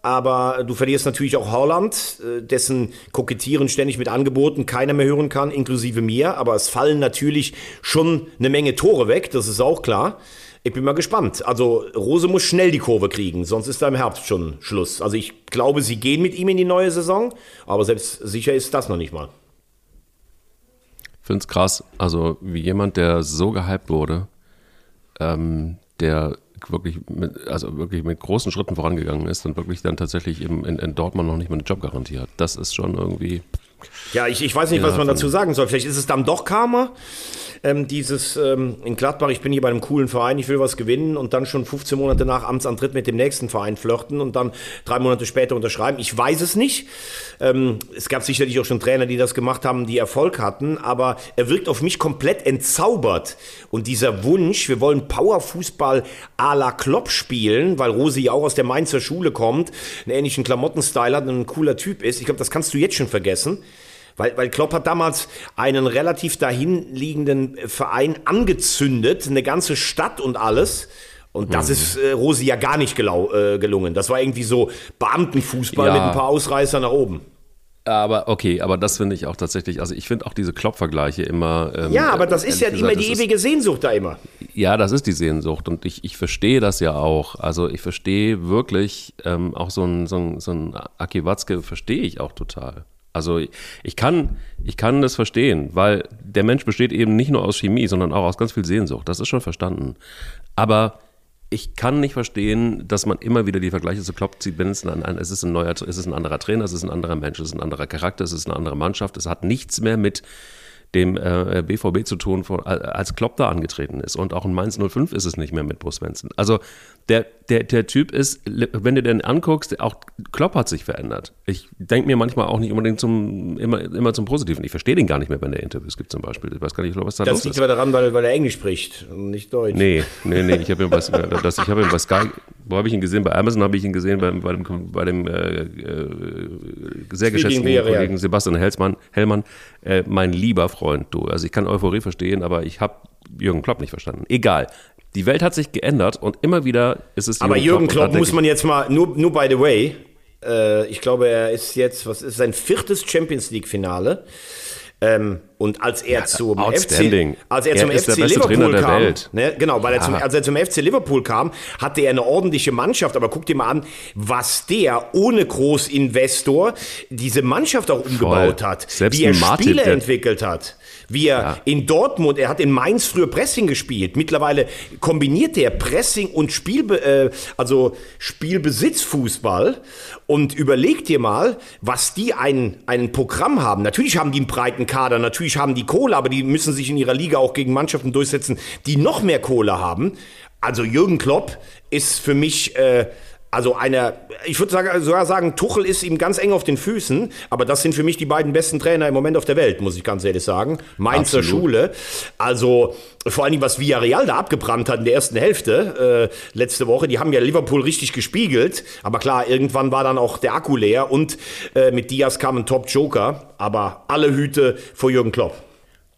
Aber du verlierst natürlich auch Holland, äh, dessen Kokettieren ständig mit Angeboten keiner mehr hören kann, inklusive mir. Aber es fallen natürlich schon eine Menge Tore weg, das ist auch klar. Ich bin mal gespannt. Also Rose muss schnell die Kurve kriegen, sonst ist da im Herbst schon Schluss. Also ich glaube, sie gehen mit ihm in die neue Saison, aber selbst sicher ist das noch nicht mal. Ich finde es krass, also wie jemand, der so gehypt wurde, ähm, der wirklich mit, also wirklich mit großen Schritten vorangegangen ist und wirklich dann tatsächlich im, in, in Dortmund noch nicht mal eine Jobgarantie hat. Das ist schon irgendwie. Ja, ich, ich weiß nicht, ja, was man dazu sagen soll. Vielleicht ist es dann doch Karma ähm, dieses ähm, in Gladbach, ich bin hier bei einem coolen Verein, ich will was gewinnen und dann schon 15 Monate nach Amtsantritt mit dem nächsten Verein flirten und dann drei Monate später unterschreiben. Ich weiß es nicht. Ähm, es gab sicherlich auch schon Trainer, die das gemacht haben, die Erfolg hatten, aber er wirkt auf mich komplett entzaubert. Und dieser Wunsch, wir wollen Powerfußball à la Klopp spielen, weil Rosi ja auch aus der Mainzer Schule kommt, einen ähnlichen Klamottenstyle hat und ein cooler Typ ist. Ich glaube, das kannst du jetzt schon vergessen. Weil, weil Klopp hat damals einen relativ dahinliegenden Verein angezündet, eine ganze Stadt und alles. Und das mhm. ist äh, Rosi ja gar nicht gelau, äh, gelungen. Das war irgendwie so Beamtenfußball ja. mit ein paar Ausreißer nach oben. Aber okay, aber das finde ich auch tatsächlich, also ich finde auch diese Klopp-Vergleiche immer. Ähm, ja, aber das ist ja gesagt, immer die ewige ist, Sehnsucht da immer. Ja, das ist die Sehnsucht und ich, ich verstehe das ja auch. Also ich verstehe wirklich ähm, auch so ein, so ein, so ein Aki Watzke verstehe ich auch total. Also ich kann, ich kann das verstehen, weil der Mensch besteht eben nicht nur aus Chemie, sondern auch aus ganz viel Sehnsucht. Das ist schon verstanden. Aber ich kann nicht verstehen, dass man immer wieder die Vergleiche zu Klopp zieht, wenn es ein, es ist ein neuer, es ist ein anderer Trainer, es ist ein anderer Mensch, es ist ein anderer Charakter, es ist eine andere Mannschaft. Es hat nichts mehr mit dem äh, BVB zu tun, von, als Klopp da angetreten ist. Und auch in Mainz 05 ist es nicht mehr mit Bo Svensson. Also der, der, der Typ ist, wenn du den anguckst, auch Klopp hat sich verändert. Ich denke mir manchmal auch nicht unbedingt zum, immer, immer zum Positiven. Ich verstehe den gar nicht mehr, wenn der Interviews gibt zum Beispiel. Ich weiß gar nicht, was da das los ist. Das liegt aber daran, weil, weil er Englisch spricht und nicht Deutsch. Nee, nee, nee. Ich habe ihn, was, das, ich hab ihn bei Sky, wo habe ich ihn gesehen? Bei Amazon habe ich ihn gesehen, bei, bei dem, bei dem äh, äh, sehr geschätzten Kollegen Sebastian Hellmann. Hellmann äh, mein lieber Freund, du. Also ich kann Euphorie verstehen, aber ich habe Jürgen Klopp nicht verstanden. Egal. Die Welt hat sich geändert und immer wieder ist es. Aber Jürgen Klopp, Klopp muss man jetzt mal, nur, nur by the way, äh, ich glaube, er ist jetzt, was ist sein viertes Champions League-Finale. Ähm, und als er ja, zum FC, als er, er zum FC Liverpool kam, ne, genau, weil er zum, als er zum FC Liverpool kam, hatte er eine ordentliche Mannschaft. Aber guck dir mal an, was der ohne Großinvestor diese Mannschaft auch umgebaut Voll. hat, Selbst wie er Martin, Spiele entwickelt hat. Wie er ja. in Dortmund, er hat in Mainz früher Pressing gespielt. Mittlerweile kombiniert er Pressing und Spiel, äh, also Spielbesitzfußball. Und überleg dir mal, was die ein, ein Programm haben. Natürlich haben die einen breiten Kader, natürlich haben die Kohle, aber die müssen sich in ihrer Liga auch gegen Mannschaften durchsetzen, die noch mehr Kohle haben. Also Jürgen Klopp ist für mich äh, also einer, ich würde sogar sagen, Tuchel ist ihm ganz eng auf den Füßen, aber das sind für mich die beiden besten Trainer im Moment auf der Welt, muss ich ganz ehrlich sagen. Mainzer Absolut. Schule. Also vor allem, was Villarreal da abgebrannt hat in der ersten Hälfte äh, letzte Woche, die haben ja Liverpool richtig gespiegelt. Aber klar, irgendwann war dann auch der Akku leer und äh, mit Diaz kam ein Top-Joker. Aber alle Hüte vor Jürgen Klopp.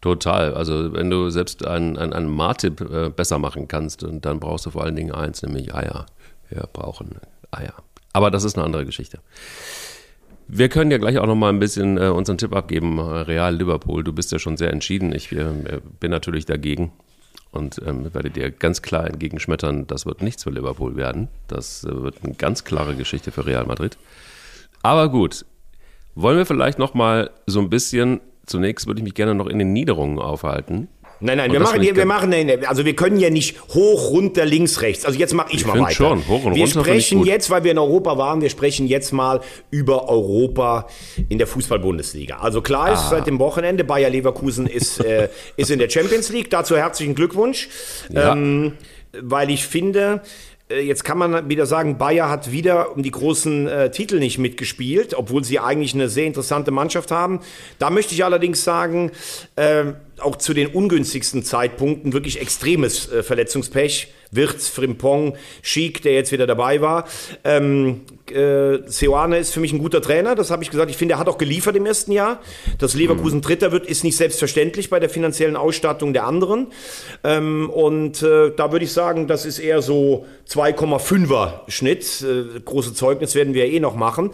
Total. Also wenn du selbst einen, einen, einen Martip äh, besser machen kannst, dann brauchst du vor allen Dingen eins, nämlich Eier. Wir brauchen Eier. Aber das ist eine andere Geschichte. Wir können ja gleich auch noch mal ein bisschen äh, unseren Tipp abgeben. Real Liverpool, du bist ja schon sehr entschieden. Ich äh, bin natürlich dagegen und ähm, werde dir ganz klar entgegenschmettern, das wird nichts für Liverpool werden. Das äh, wird eine ganz klare Geschichte für Real Madrid. Aber gut, wollen wir vielleicht noch mal so ein bisschen, zunächst würde ich mich gerne noch in den Niederungen aufhalten. Nein, nein, wir machen, hier, wir machen, also wir können ja nicht hoch, runter, links, rechts. Also jetzt mache ich, ich mal weiter. Schon, hoch und wir runter sprechen jetzt, weil wir in Europa waren, wir sprechen jetzt mal über Europa in der Fußball-Bundesliga. Also klar ist, ah. seit dem Wochenende, Bayer Leverkusen ist, äh, ist in der Champions League. Dazu herzlichen Glückwunsch. Ja. Ähm, weil ich finde, äh, Jetzt kann man wieder sagen, Bayer hat wieder um die großen äh, Titel nicht mitgespielt, obwohl sie eigentlich eine sehr interessante Mannschaft haben. Da möchte ich allerdings sagen, äh, auch zu den ungünstigsten Zeitpunkten wirklich extremes äh, Verletzungspech. Wirtz, Frimpong, Schick, der jetzt wieder dabei war. Ähm, äh, Seoane ist für mich ein guter Trainer, das habe ich gesagt. Ich finde, er hat auch geliefert im ersten Jahr. Dass Leverkusen Dritter wird, ist nicht selbstverständlich bei der finanziellen Ausstattung der anderen. Ähm, und äh, da würde ich sagen, das ist eher so 2,5er Schnitt. Äh, große Zeugnis werden wir eh noch machen.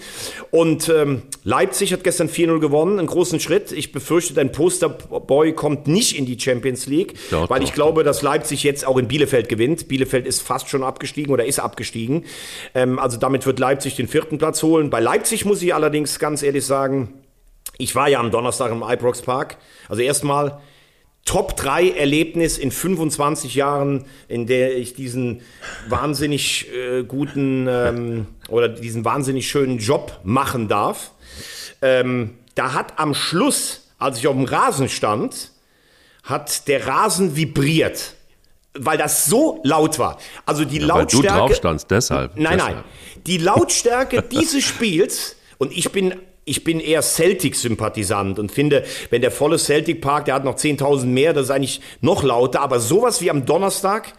Und ähm, Leipzig hat gestern 4-0 gewonnen, einen großen Schritt. Ich befürchte, dein Posterboy kommt nicht in die Champions League, Doch, weil doch. ich glaube, dass Leipzig jetzt auch in Bielefeld gewinnt. Bielefeld ist fast schon abgestiegen oder ist abgestiegen. Ähm, also damit wird Leipzig den vierten Platz holen. Bei Leipzig muss ich allerdings ganz ehrlich sagen, ich war ja am Donnerstag im Ibrox Park. Also erstmal Top 3 Erlebnis in 25 Jahren, in der ich diesen wahnsinnig äh, guten ähm, oder diesen wahnsinnig schönen Job machen darf. Ähm, da hat am Schluss, als ich auf dem Rasen stand, hat der Rasen vibriert, weil das so laut war. Also die Weil du Lautstärke. drauf standst, deshalb. Nein, deshalb. nein. Die Lautstärke dieses Spiels, und ich bin, ich bin eher Celtic-Sympathisant und finde, wenn der volle Celtic Park, der hat noch 10.000 mehr, das ist eigentlich noch lauter, aber sowas wie am Donnerstag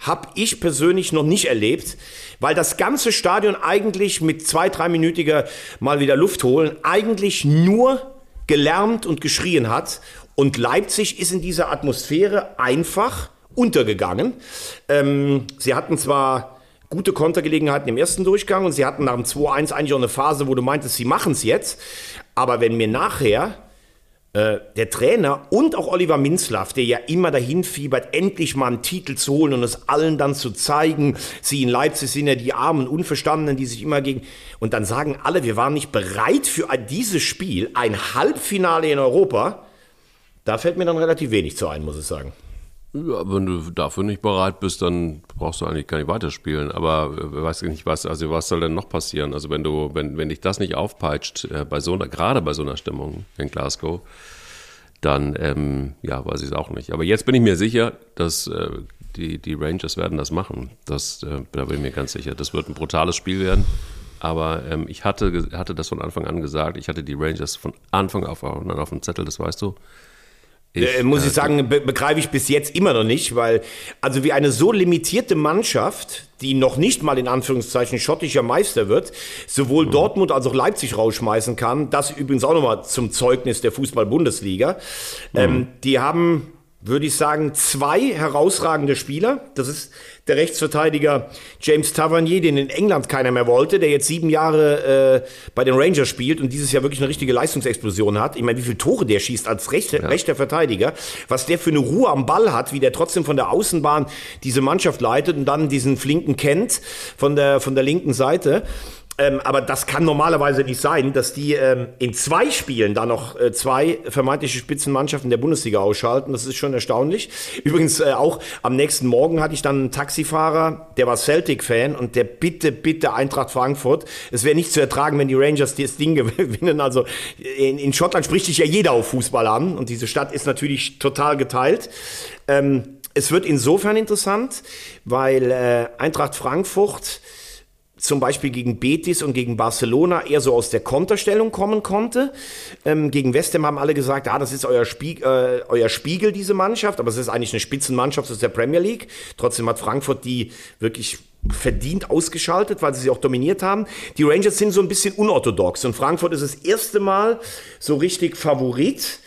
habe ich persönlich noch nicht erlebt, weil das ganze Stadion eigentlich mit zwei, dreiminütiger mal wieder Luft holen, eigentlich nur gelärmt und geschrien hat. Und Leipzig ist in dieser Atmosphäre einfach untergegangen. Ähm, sie hatten zwar gute Kontergelegenheiten im ersten Durchgang und sie hatten nach dem 2-1 eigentlich auch eine Phase, wo du meintest, sie machen es jetzt. Aber wenn mir nachher äh, der Trainer und auch Oliver Minzlaff, der ja immer dahin fiebert, endlich mal einen Titel zu holen und es allen dann zu zeigen, sie in Leipzig sind ja die armen Unverstandenen, die sich immer gegen... Und dann sagen alle, wir waren nicht bereit für dieses Spiel, ein Halbfinale in Europa. Da fällt mir dann relativ wenig zu ein, muss ich sagen. Ja, wenn du dafür nicht bereit bist, dann brauchst du eigentlich gar nicht weiterspielen. Aber äh, weiß ich nicht, was, also was soll denn noch passieren? Also wenn du, wenn, wenn dich das nicht aufpeitscht, äh, bei so einer, gerade bei so einer Stimmung in Glasgow, dann ähm, ja, weiß ich es auch nicht. Aber jetzt bin ich mir sicher, dass äh, die, die Rangers werden das machen. Das, äh, da bin ich mir ganz sicher. Das wird ein brutales Spiel werden. Aber ähm, ich hatte, hatte das von Anfang an gesagt. Ich hatte die Rangers von Anfang auf, auf dem Zettel, das weißt du. Äh, muss äh, ich sagen, be begreife ich bis jetzt immer noch nicht, weil also wie eine so limitierte Mannschaft, die noch nicht mal in Anführungszeichen schottischer Meister wird, sowohl Mhm. Dortmund als auch Leipzig rausschmeißen kann, das übrigens auch nochmal zum Zeugnis der Fußball-Bundesliga. Mhm. Ähm, die haben, würde ich sagen, zwei herausragende Spieler. Das ist der Rechtsverteidiger James Tavernier, den in England keiner mehr wollte, der jetzt sieben Jahre äh, bei den Rangers spielt und dieses Jahr wirklich eine richtige Leistungsexplosion hat. Ich meine, wie viele Tore der schießt als rechter, rechter Verteidiger, was der für eine Ruhe am Ball hat, wie der trotzdem von der Außenbahn diese Mannschaft leitet und dann diesen Flinken kennt von der, von der linken Seite. Ähm, aber das kann normalerweise nicht sein, dass die ähm, in zwei Spielen da noch äh, zwei vermeintliche Spitzenmannschaften der Bundesliga ausschalten. Das ist schon erstaunlich. Übrigens äh, auch am nächsten Morgen hatte ich dann einen Taxifahrer, der war Celtic-Fan und der bitte, bitte Eintracht Frankfurt. Es wäre nicht zu ertragen, wenn die Rangers das Ding gewinnen. Also in, in Schottland spricht sich ja jeder auf Fußball an und diese Stadt ist natürlich total geteilt. Ähm, es wird insofern interessant, weil äh, Eintracht Frankfurt zum Beispiel gegen Betis und gegen Barcelona eher so aus der Konterstellung kommen konnte. Ähm, gegen West Ham haben alle gesagt, ah, das ist euer, Spieg äh, euer Spiegel, diese Mannschaft, aber es ist eigentlich eine Spitzenmannschaft aus der Premier League. Trotzdem hat Frankfurt die wirklich verdient ausgeschaltet, weil sie sie auch dominiert haben. Die Rangers sind so ein bisschen unorthodox und Frankfurt ist das erste Mal so richtig Favorit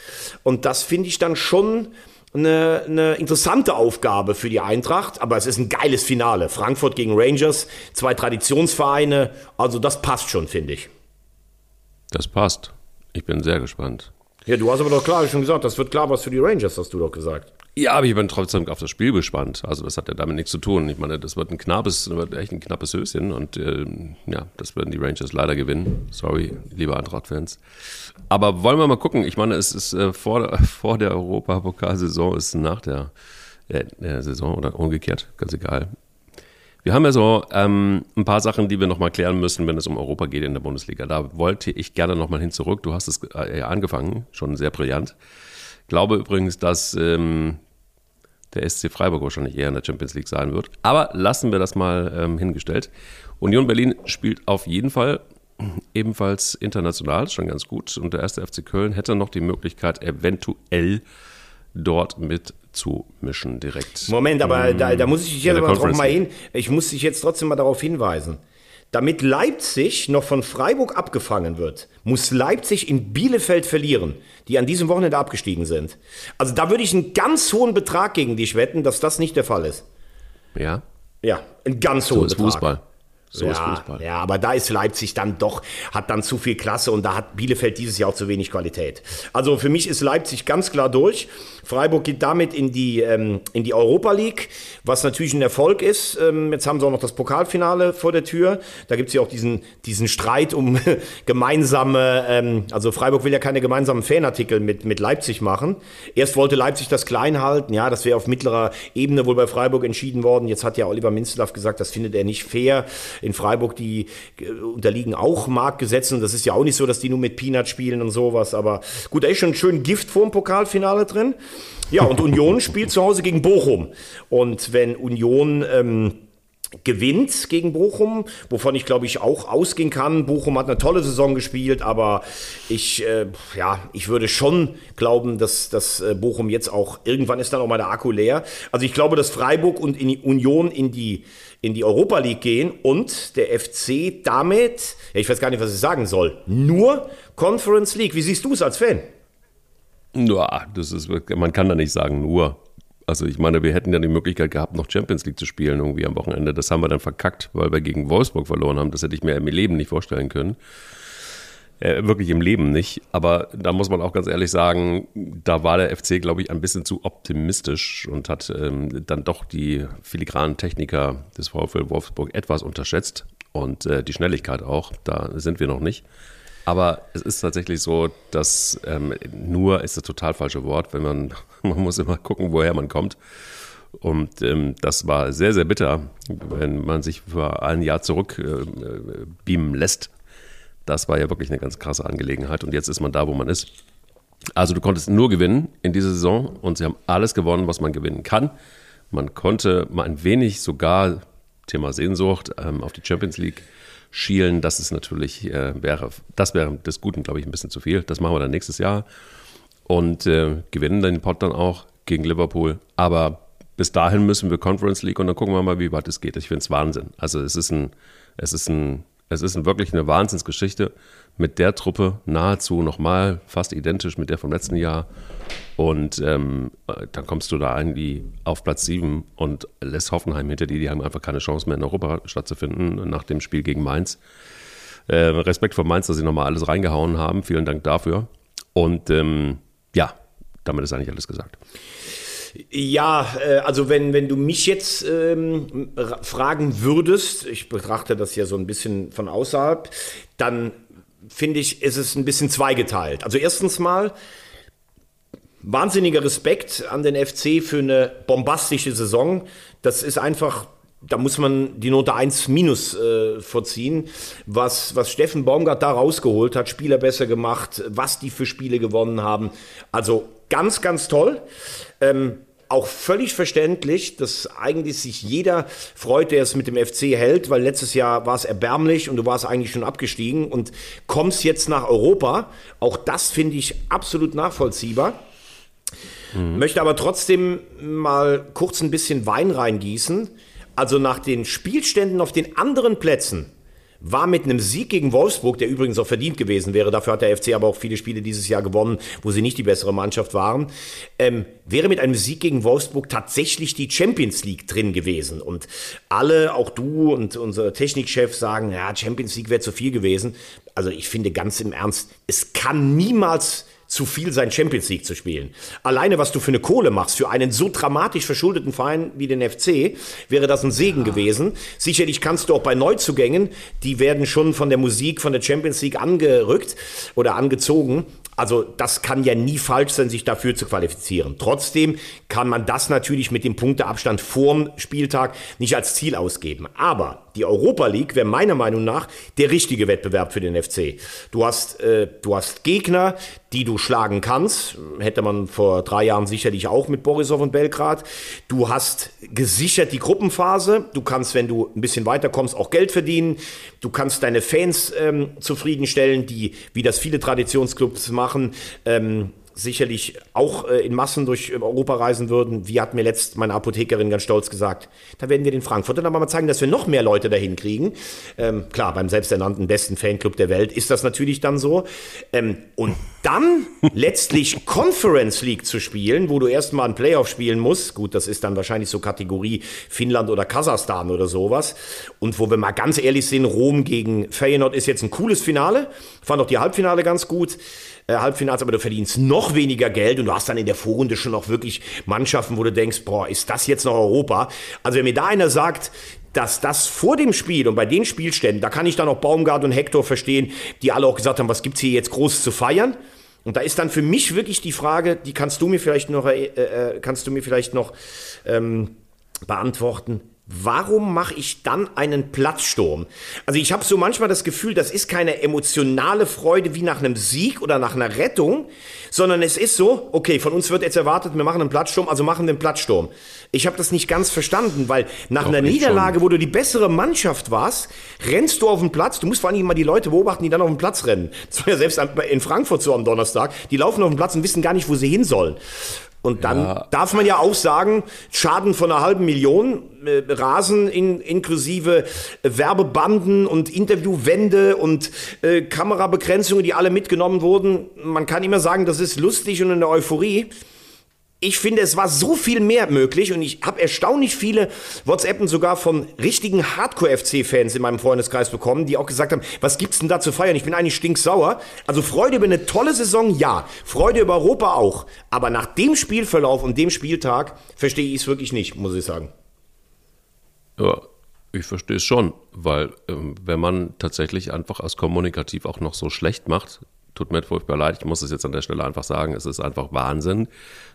und das finde ich dann schon eine, eine interessante Aufgabe für die Eintracht, aber es ist ein geiles Finale. Frankfurt gegen Rangers, zwei Traditionsvereine, also das passt schon, finde ich. Das passt. Ich bin sehr gespannt. Ja, du hast aber doch klar schon gesagt, das wird klar was für die Rangers, hast du doch gesagt. Ja, aber ich bin trotzdem auf das Spiel gespannt. Also das hat ja damit nichts zu tun. Ich meine, das wird ein knappes, wird echt ein knappes Höschen und ähm, ja, das werden die Rangers leider gewinnen. Sorry, liebe Eintracht-Fans. Aber wollen wir mal gucken. Ich meine, es ist äh, vor, vor der Europapokalsaison, ist nach der, äh, der Saison oder umgekehrt, ganz egal. Wir haben ja so ähm, ein paar Sachen, die wir nochmal klären müssen, wenn es um Europa geht in der Bundesliga. Da wollte ich gerne nochmal hin zurück. Du hast es äh, angefangen, schon sehr brillant. Glaube übrigens, dass ähm, der SC Freiburg wahrscheinlich eher in der Champions League sein wird. Aber lassen wir das mal ähm, hingestellt. Union Berlin spielt auf jeden Fall ebenfalls international, schon ganz gut. Und der erste FC Köln hätte noch die Möglichkeit, eventuell dort mit reinzumischen direkt. Moment, aber da, da muss ich dich jetzt aber mal hin. Ich muss dich jetzt trotzdem mal darauf hinweisen. Damit Leipzig noch von Freiburg abgefangen wird, muss Leipzig in Bielefeld verlieren, die an diesem Wochenende abgestiegen sind. Also da würde ich einen ganz hohen Betrag gegen dich wetten, dass das nicht der Fall ist. Ja, Ja, einen ganz so hohen Betrag. Fußball. So ja, ist Fußball. ja, aber da ist Leipzig dann doch, hat dann zu viel Klasse und da hat Bielefeld dieses Jahr auch zu wenig Qualität. Also für mich ist Leipzig ganz klar durch. Freiburg geht damit in die, ähm, in die Europa League, was natürlich ein Erfolg ist. Ähm, jetzt haben sie auch noch das Pokalfinale vor der Tür. Da gibt es ja auch diesen, diesen Streit um gemeinsame, ähm, also Freiburg will ja keine gemeinsamen Fanartikel mit, mit Leipzig machen. Erst wollte Leipzig das klein halten, ja, das wäre auf mittlerer Ebene wohl bei Freiburg entschieden worden. Jetzt hat ja Oliver Minzlaff gesagt, das findet er nicht fair. In Freiburg, die äh, unterliegen auch Marktgesetzen. Das ist ja auch nicht so, dass die nur mit Peanut spielen und sowas. Aber gut, da ist schon schön Gift vor dem Pokalfinale drin. Ja, und Union spielt zu Hause gegen Bochum. Und wenn Union ähm, gewinnt gegen Bochum, wovon ich glaube ich auch ausgehen kann. Bochum hat eine tolle Saison gespielt, aber ich, äh, ja, ich würde schon glauben, dass, dass äh, Bochum jetzt auch, irgendwann ist dann auch mal der Akku leer. Also ich glaube, dass Freiburg und in die Union in die, in die Europa League gehen und der FC damit, ja, ich weiß gar nicht, was ich sagen soll, nur Conference League. Wie siehst du es als Fan? Ja, das ist, man kann da nicht sagen, nur. Also ich meine, wir hätten ja die Möglichkeit gehabt, noch Champions League zu spielen irgendwie am Wochenende. Das haben wir dann verkackt, weil wir gegen Wolfsburg verloren haben. Das hätte ich mir im Leben nicht vorstellen können. Äh, wirklich im Leben nicht. Aber da muss man auch ganz ehrlich sagen, da war der FC, glaube ich, ein bisschen zu optimistisch und hat ähm, dann doch die filigranen Techniker des VfL Wolfsburg etwas unterschätzt und äh, die Schnelligkeit auch. Da sind wir noch nicht. Aber es ist tatsächlich so, dass ähm, nur ist das total falsche Wort, wenn man, man muss immer gucken, woher man kommt. Und ähm, das war sehr, sehr bitter, wenn man sich für ein Jahr zurück äh, äh, beamen lässt. Das war ja wirklich eine ganz krasse Angelegenheit. Und jetzt ist man da, wo man ist. Also du konntest nur gewinnen in dieser Saison und sie haben alles gewonnen, was man gewinnen kann. Man konnte mal ein wenig sogar, Thema Sehnsucht, ähm, auf die Champions League schielen. Das ist natürlich, äh, wäre, das wäre des Guten, glaube ich, ein bisschen zu viel. Das machen wir dann nächstes Jahr und äh, gewinnen den Pot dann auch gegen Liverpool. Aber bis dahin müssen wir Conference League und dann gucken wir mal, wie weit es geht. Ich finde es Wahnsinn. Also es ist ein, es ist ein, es ist ein, wirklich eine Wahnsinnsgeschichte mit der Truppe nahezu nochmal fast identisch mit der vom letzten Jahr. Und ähm, äh, dann kommst du da irgendwie auf Platz 7 und lässt Hoffenheim hinter dir. Die haben einfach keine Chance mehr in Europa stattzufinden nach dem Spiel gegen Mainz. Äh, Respekt vor Mainz, dass sie nochmal alles reingehauen haben. Vielen Dank dafür. Und ähm, ja, damit ist eigentlich alles gesagt. Ja, äh, also wenn, wenn du mich jetzt ähm, ra- fragen würdest, ich betrachte das ja so ein bisschen von außerhalb, dann finde ich, ist es ein bisschen zweigeteilt. Also erstens mal wahnsinniger Respekt an den FC für eine bombastische Saison. Das ist einfach, da muss man die Note 1 minus äh, vorziehen. Was, was Steffen Baumgart da rausgeholt hat, Spieler besser gemacht, was die für Spiele gewonnen haben. Also ganz, ganz toll. Ähm, auch völlig verständlich, dass eigentlich sich jeder freut, der es mit dem FC hält, weil letztes Jahr war es erbärmlich und du warst eigentlich schon abgestiegen und kommst jetzt nach Europa. Auch das finde ich absolut nachvollziehbar. Möchte aber trotzdem mal kurz ein bisschen Wein reingießen. Also nach den Spielständen auf den anderen Plätzen war mit einem Sieg gegen Wolfsburg, der übrigens auch verdient gewesen wäre, dafür hat der FC aber auch viele Spiele dieses Jahr gewonnen, wo sie nicht die bessere Mannschaft waren, ähm, wäre mit einem Sieg gegen Wolfsburg tatsächlich die Champions League drin gewesen. Und alle, auch du und unser Technikchef sagen, ja, Champions League wäre zu viel gewesen. Also ich finde ganz im Ernst, es kann niemals zu viel sein, Champions League zu spielen. Alleine, was du für eine Kohle machst, für einen so dramatisch verschuldeten Verein wie den FC, wäre das ein Segen gewesen. Sicherlich kannst du auch bei Neuzugängen, die werden schon von der Musik von der Champions League angerückt oder angezogen. Also das kann ja nie falsch sein, sich dafür zu qualifizieren. Trotzdem kann man das natürlich mit dem Punkteabstand vorm Spieltag nicht als Ziel ausgeben. Aber die Europa League wäre meiner Meinung nach der richtige Wettbewerb für den FC. Du hast, äh, du hast Gegner, die du schlagen kannst. Hätte man vor drei Jahren sicherlich auch mit Borisov und Belgrad. Du hast gesichert die Gruppenphase. Du kannst, wenn du ein bisschen weiterkommst, auch Geld verdienen. Du kannst deine Fans ähm, zufriedenstellen, die, wie das viele Traditionsclubs machen, ähm, sicherlich auch äh, in Massen durch Europa reisen würden. Wie hat mir letzt meine Apothekerin ganz stolz gesagt, da werden wir den Frankfurtern aber mal zeigen, dass wir noch mehr Leute dahin kriegen. Ähm, klar, beim selbsternannten besten Fanclub der Welt ist das natürlich dann so. Ähm, und dann letztlich Conference League zu spielen, wo du erstmal ein Playoff spielen musst. Gut, das ist dann wahrscheinlich so Kategorie Finnland oder Kasachstan oder sowas. Und wo wir mal ganz ehrlich sind, Rom gegen Feyenoord ist jetzt ein cooles Finale. Fand auch die Halbfinale ganz gut äh, Halbfinals, aber du verdienst noch weniger Geld und du hast dann in der Vorrunde schon noch wirklich Mannschaften, wo du denkst, boah, ist das jetzt noch Europa? Also wenn mir da einer sagt, dass das vor dem Spiel und bei den Spielständen, da kann ich dann auch Baumgart und Hector verstehen, die alle auch gesagt haben, was gibt's hier jetzt groß zu feiern? Und da ist dann für mich wirklich die Frage, die kannst du mir vielleicht noch, äh, äh, kannst du mir vielleicht noch ähm, beantworten warum mache ich dann einen Platzsturm? Also ich habe so manchmal das Gefühl, das ist keine emotionale Freude wie nach einem Sieg oder nach einer Rettung, sondern es ist so, okay, von uns wird jetzt erwartet, wir machen einen Platzsturm, also machen einen Platzsturm. Ich habe das nicht ganz verstanden, weil nach Doch, einer Niederlage, schon. wo du die bessere Mannschaft warst, rennst du auf den Platz, du musst vor allem mal die Leute beobachten, die dann auf den Platz rennen. Das war ja selbst in Frankfurt so am Donnerstag, die laufen auf den Platz und wissen gar nicht, wo sie hin sollen. Und dann ja. darf man ja auch sagen, Schaden von einer halben Million, äh, Rasen in, inklusive äh, Werbebanden und Interviewwände und äh, Kamerabegrenzungen, die alle mitgenommen wurden. Man kann immer sagen, das ist lustig und eine Euphorie ich finde, es war so viel mehr möglich und ich habe erstaunlich viele WhatsAppen sogar von richtigen Hardcore-FC-Fans in meinem Freundeskreis bekommen, die auch gesagt haben, was gibt's denn da zu feiern? Ich bin eigentlich stinksauer. Also Freude über eine tolle Saison, ja. Freude über Europa auch. Aber nach dem Spielverlauf und dem Spieltag verstehe ich es wirklich nicht, muss ich sagen. Ja, ich verstehe es schon, weil ähm, wenn man tatsächlich einfach als kommunikativ auch noch so schlecht macht, tut mir furchtbar leid, ich muss es jetzt an der Stelle einfach sagen, es ist einfach Wahnsinn.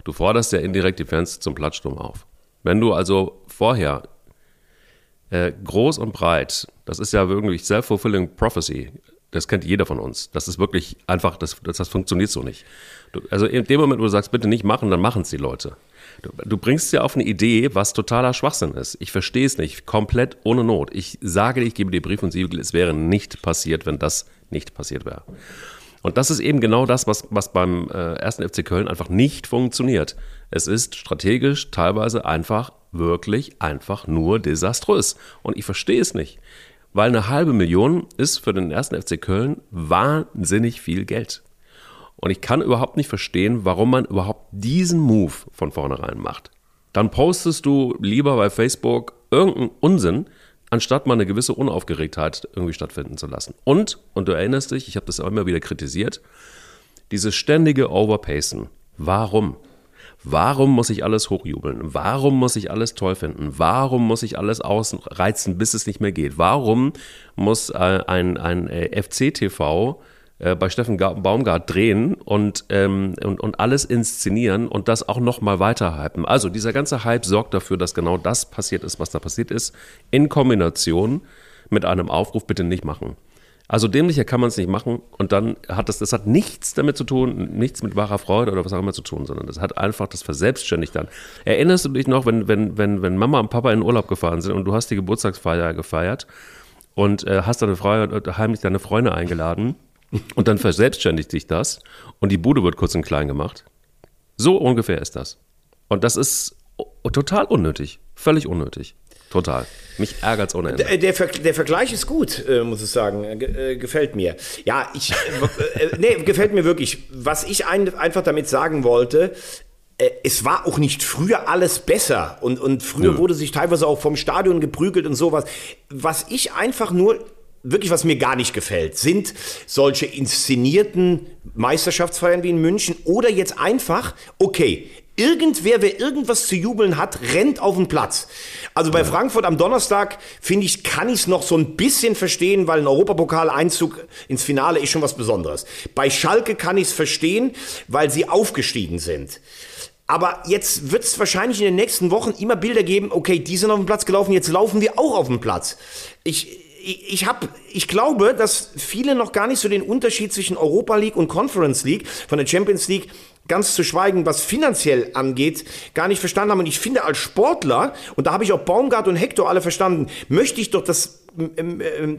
Du forderst ja indirekt die Fans zum Platzsturm auf. Wenn du also vorher äh, groß und breit, das ist ja wirklich self-fulfilling prophecy, das kennt jeder von uns. Das ist wirklich einfach, das, das, das funktioniert so nicht. Du, also in dem Moment, wo du sagst, bitte nicht machen, dann machen es die Leute. Du, du bringst ja auf eine Idee, was totaler Schwachsinn ist. Ich verstehe es nicht, komplett ohne Not. Ich sage dir, ich gebe dir Brief und Siegel, es wäre nicht passiert, wenn das nicht passiert wäre. Und das ist eben genau das, was, was beim äh, ersten FC Köln einfach nicht funktioniert. Es ist strategisch teilweise einfach, wirklich einfach nur desaströs. Und ich verstehe es nicht. Weil eine halbe Million ist für den ersten FC Köln wahnsinnig viel Geld. Und ich kann überhaupt nicht verstehen, warum man überhaupt diesen Move von vornherein macht. Dann postest du lieber bei Facebook irgendeinen Unsinn, anstatt mal eine gewisse Unaufgeregtheit irgendwie stattfinden zu lassen. Und, und du erinnerst dich, ich habe das auch immer wieder kritisiert, dieses ständige Overpacen. Warum? Warum muss ich alles hochjubeln? Warum muss ich alles toll finden? Warum muss ich alles ausreizen, bis es nicht mehr geht? Warum muss äh, ein, ein äh, FC-TV bei Steffen Baumgart drehen und, ähm, und, und alles inszenieren und das auch nochmal weiter hypen. Also dieser ganze Hype sorgt dafür, dass genau das passiert ist, was da passiert ist, in Kombination mit einem Aufruf, bitte nicht machen. Also dämlicher kann man es nicht machen und dann hat das, das hat nichts damit zu tun, nichts mit wahrer Freude oder was auch immer zu tun, sondern das hat einfach das verselbstständigt dann. Erinnerst du dich noch, wenn, wenn, wenn, wenn Mama und Papa in Urlaub gefahren sind und du hast die Geburtstagsfeier gefeiert und äh, hast deine Frau, heimlich deine Freunde eingeladen und dann verselbstständigt sich das und die Bude wird kurz und klein gemacht. So ungefähr ist das. Und das ist total unnötig. Völlig unnötig. Total. Mich ärgert es ohne Ende. Der, der, Ver der, Vergleich ist gut, äh, muss ich sagen. Äh, äh gefällt mir. Ja, ich. Äh, äh, nee, gefällt mir wirklich. Was ich ein, einfach damit sagen wollte, äh, es war auch nicht früher alles besser und, und früher ja. wurde sich teilweise auch vom Stadion geprügelt und sowas. Was ich einfach nur wirklich, was mir gar nicht gefällt, sind solche inszenierten Meisterschaftsfeiern wie in München oder jetzt einfach, okay, Irgendwer, wer irgendwas zu jubeln hat, rennt auf den Platz. Also bei. Frankfurt am Donnerstag, finde ich, kann ich es noch so ein bisschen verstehen, weil ein Europapokaleinzug ins Finale ist schon was Besonderes. Bei Schalke kann ich es verstehen, weil sie aufgestiegen sind. Aber jetzt wird es wahrscheinlich in den nächsten Wochen immer Bilder geben, okay, die sind auf den Platz gelaufen, jetzt laufen wir auch auf den Platz. Ich, ich, hab, ich glaube, dass viele noch gar nicht so den Unterschied zwischen Europa League und Conference League von der Champions League ganz zu schweigen, was finanziell angeht, gar nicht verstanden haben. Und ich finde, als Sportler, und da habe ich auch Baumgart und Hector alle verstanden, möchte ich doch, ähm,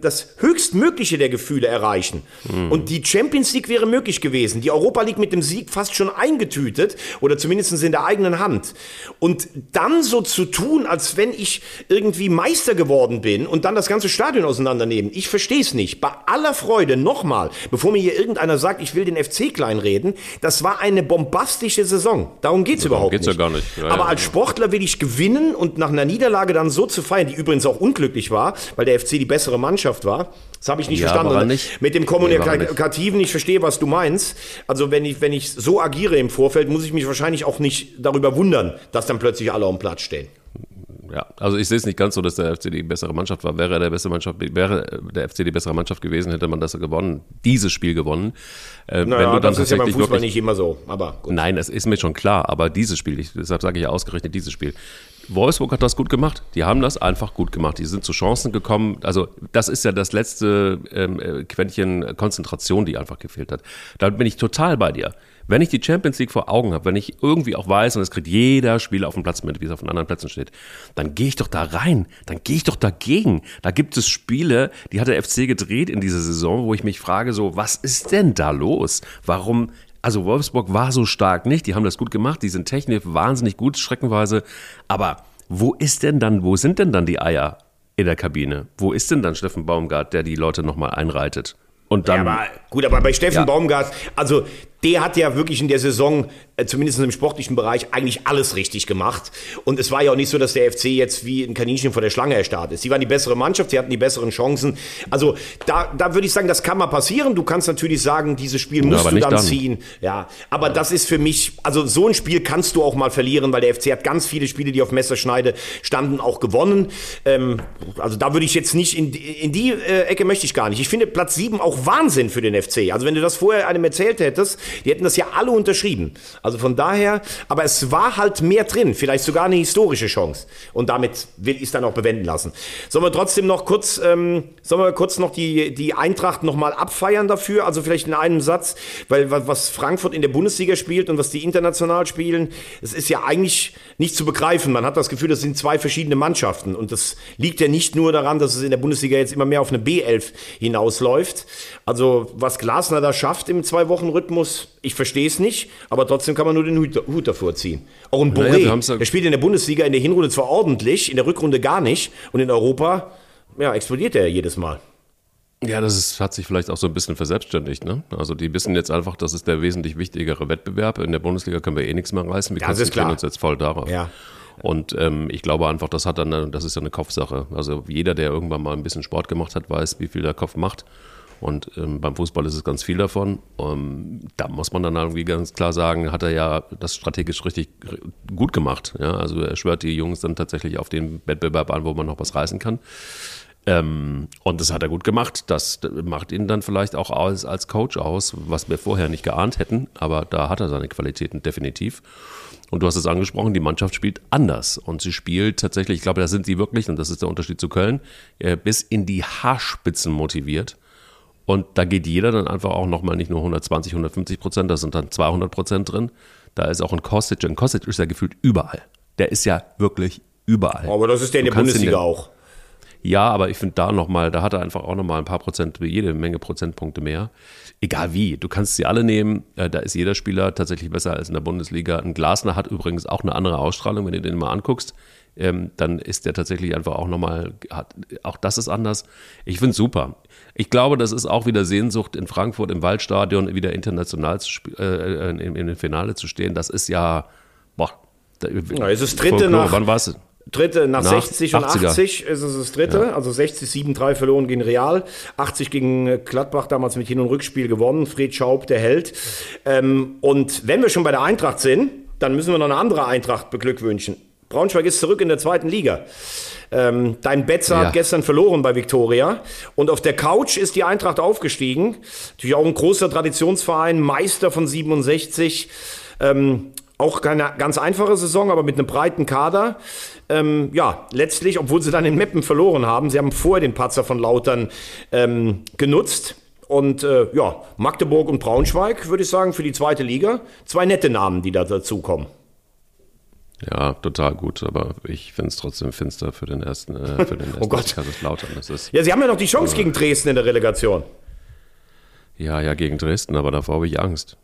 das höchstmögliche der Gefühle erreichen. Mhm. Und die Champions League wäre möglich gewesen. Die Europa League mit dem Sieg fast schon eingetütet oder zumindest in der eigenen Hand. Und dann so zu tun, als wenn ich irgendwie Meister geworden bin und dann das ganze Stadion auseinandernehmen. Ich verstehe es nicht. Bei aller Freude, nochmal, bevor mir hier irgendeiner sagt, ich will den FC kleinreden, das war eine bombastische Saison. Darum geht es ja, überhaupt geht's nicht. Ja gar nicht. Ja, Aber als Sportler will ich gewinnen und nach einer Niederlage dann so zu feiern, die übrigens auch unglücklich war, weil der FC die bessere Mannschaft war. Das habe ich nicht ja, verstanden. Nicht. Mit dem Kommunikativen, ich verstehe, was du meinst. Also wenn ich, wenn ich so agiere im Vorfeld, muss ich mich wahrscheinlich auch nicht darüber wundern, dass dann plötzlich alle am Platz stehen ja, also ich sehe es nicht ganz so, dass der FC die bessere Mannschaft war. Wäre der beste Mannschaft, wäre der FC die bessere Mannschaft gewesen, hätte man das gewonnen, dieses Spiel gewonnen. Äh, naja, wenn du dann das ist ja beim Fußball wirklich, nicht immer so, aber gut. Nein, es ist mir schon klar, aber dieses Spiel, ich, deshalb sage ich ja ausgerechnet dieses Spiel. Wolfsburg hat das gut gemacht. Die haben das einfach gut gemacht. Die sind zu Chancen gekommen. Also das ist ja das letzte ähm, äh, Quäntchen Konzentration, die einfach gefehlt hat. Da bin ich total bei dir. Wenn ich die Champions League vor Augen habe, wenn ich irgendwie auch weiß, und es kriegt jeder Spieler auf dem Platz mit, wie es auf den anderen Plätzen steht, dann gehe ich doch da rein, dann gehe ich doch dagegen. Da gibt es Spiele, die hat der FC gedreht in dieser Saison, wo ich mich frage, so, was ist denn da los? Warum also Wolfsburg war so stark nicht, die haben das gut gemacht, die sind technisch wahnsinnig gut, schreckenweise. Aber wo ist denn dann, wo sind denn dann die Eier in der Kabine? Wo ist denn dann Steffen Baumgart, der die Leute nochmal einreitet? Und dann, ja, aber, gut, aber bei Steffen ja. Baumgart, also der hat ja wirklich in der Saison, äh, zumindest im sportlichen Bereich, eigentlich alles richtig gemacht. Und es war ja auch nicht so, dass der FC jetzt wie ein Kaninchen vor der Schlange erstarrt ist. Sie waren die bessere Mannschaft, sie hatten die besseren Chancen. Also da, da würde ich sagen, das kann mal passieren. Du kannst natürlich sagen, dieses Spiel musst ja, du dann, dann, ziehen. Ja, aber das ist für mich, also so ein Spiel kannst du auch mal verlieren, weil der FC hat ganz viele Spiele, die auf Messerschneide standen, auch gewonnen. Ähm, also da würde ich jetzt nicht, in, in die äh, Ecke möchte ich gar nicht. Ich finde Platz 7 auch Wahnsinn für den FC. Also wenn du das vorher einem erzählt hättest, die hätten das ja alle unterschrieben. Also von daher, aber es war halt mehr drin, vielleicht sogar eine historische Chance. Und damit will ich es dann auch bewenden lassen. Sollen wir trotzdem noch kurz, ähm, sollen wir kurz noch die, die Eintracht nochmal abfeiern dafür? Also vielleicht in einem Satz, weil was Frankfurt in der Bundesliga spielt und was die international spielen, es ist ja eigentlich nicht zu begreifen. Man hat das Gefühl, das sind zwei verschiedene Mannschaften. Und das liegt ja nicht nur daran, dass es in der Bundesliga jetzt immer mehr auf eine B11 hinausläuft. Also was Glasner da schafft im Zwei-Wochen-Rhythmus, ich verstehe es nicht, aber trotzdem kann man nur den Hut, Hut davor ziehen. Auch ein Boré, naja, der spielt in der Bundesliga in der Hinrunde zwar ordentlich, in der Rückrunde gar nicht und in Europa, ja, explodiert er jedes Mal. Ja, das ist, hat sich vielleicht auch so ein bisschen verselbstständigt. Ne? Also die wissen jetzt einfach, das ist der wesentlich wichtigere Wettbewerb. In der Bundesliga können wir eh nichts mehr reißen. Wir konzentrieren uns jetzt voll darauf. Ja. Und ähm, ich glaube einfach, das hat dann, das ist ja eine Kopfsache. Also jeder, der irgendwann mal ein bisschen Sport gemacht hat, weiß, wie viel der Kopf macht. Und ähm, beim Fußball ist es ganz viel davon. Ähm, da muss man dann irgendwie ganz klar sagen, hat er ja das strategisch richtig gut gemacht. Ja? Also er schwört die Jungs dann tatsächlich auf den Wettbewerb an, wo man noch was reißen kann. Ähm, und das hat er gut gemacht. Das macht ihn dann vielleicht auch als, als Coach aus, was wir vorher nicht geahnt hätten. Aber da hat er seine Qualitäten definitiv. Und du hast es angesprochen, die Mannschaft spielt anders. Und sie spielt tatsächlich, ich glaube, da sind sie wirklich, und das ist der Unterschied zu Köln, äh, bis in die Haarspitzen motiviert. Und da geht jeder dann einfach auch nochmal nicht nur 120, 150 Prozent, da sind dann 200 Prozent drin. Da ist auch ein Kostic. Ein Kostic ist ja gefühlt überall. Der ist ja wirklich überall. Aber das ist der in der Bundesliga den, auch. Ja, aber ich finde da nochmal, da hat er einfach auch nochmal ein paar Prozent, jede Menge Prozentpunkte mehr. Egal wie, du kannst sie alle nehmen. Äh, da ist jeder Spieler tatsächlich besser als in der Bundesliga. Ein Glasner hat übrigens auch eine andere Ausstrahlung, wenn du den mal anguckst. Ähm, dann ist der tatsächlich einfach auch nochmal, auch das ist anders. Ich finde es super. Ich glaube, das ist auch wieder Sehnsucht in Frankfurt im Waldstadion wieder international zu äh, in, in, im Finale zu stehen. Das ist ja, boah. Da, ja, ist es dritte nach, wann war es? Dritte nach, nach 60 und 80er. 80 ist es das dritte. Ja. Also 60, 7-3 verloren gegen Real. 80 gegen Gladbach damals mit Hin- und Rückspiel gewonnen. Fred Schaub, der Held. Ähm, und wenn wir schon bei der Eintracht sind, dann müssen wir noch eine andere Eintracht beglückwünschen. Braunschweig ist zurück in der zweiten Liga. Ähm, dein Betzer ja. hat gestern verloren bei Viktoria. Und auf der Couch ist die Eintracht aufgestiegen. Natürlich auch ein großer Traditionsverein, Meister von 67. Ähm, auch keine ganz einfache Saison, aber mit einem breiten Kader. Ähm, ja, letztlich, obwohl sie dann in Meppen verloren haben, sie haben vorher den Patzer von Lautern ähm, genutzt. Und äh, ja, Magdeburg und Braunschweig, würde ich sagen, für die zweite Liga. Zwei nette Namen, die da dazukommen. Ja, total gut, aber ich finde es trotzdem finster für den ersten, äh, für den ersten oh Gott. Kaiserslautern. Das ist, Ja, sie haben ja noch die Chance gegen Dresden in der Relegation. ja, ja, gegen Dresden, aber davor habe ich Angst.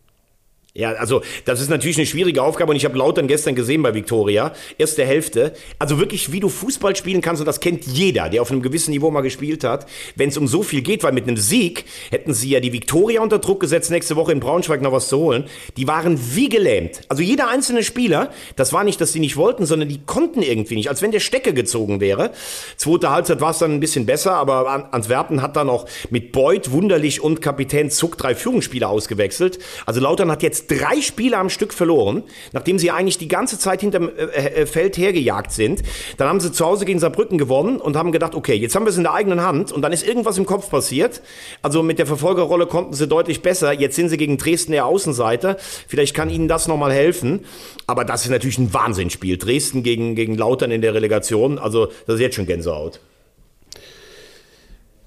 Ja, also das ist natürlich eine schwierige Aufgabe und ich habe Lautern gestern gesehen bei Viktoria, erste Hälfte. Also wirklich, wie du Fußball spielen kannst und das kennt jeder, der auf einem gewissen Niveau mal gespielt hat, wenn es um so viel geht, weil mit einem Sieg hätten sie ja die Viktoria unter Druck gesetzt, nächste Woche in Braunschweig noch was zu holen. Die waren wie gelähmt. Also jeder einzelne Spieler, das war nicht, dass sie nicht wollten, sondern die konnten irgendwie nicht, als wenn der Stecke gezogen wäre. Zweite Halbzeit war es dann ein bisschen besser, aber An- Antwerpen hat dann auch mit Beuth, Wunderlich und Kapitän Zuck drei Führungsspieler ausgewechselt. Also Lautern hat jetzt drei Spiele am Stück verloren, nachdem sie eigentlich die ganze Zeit hinterm äh, äh, Feld hergejagt sind. Dann haben sie zu Hause gegen Saarbrücken gewonnen und haben gedacht, okay, jetzt haben wir es in der eigenen Hand und dann ist irgendwas im Kopf passiert. Also mit der Verfolgerrolle konnten sie deutlich besser. Jetzt sind sie gegen Dresden der Außenseiter. Vielleicht kann ihnen das nochmal helfen. Aber das ist natürlich ein Wahnsinnsspiel. Dresden gegen, gegen Lautern in der Relegation. Also das ist jetzt schon Gänsehaut.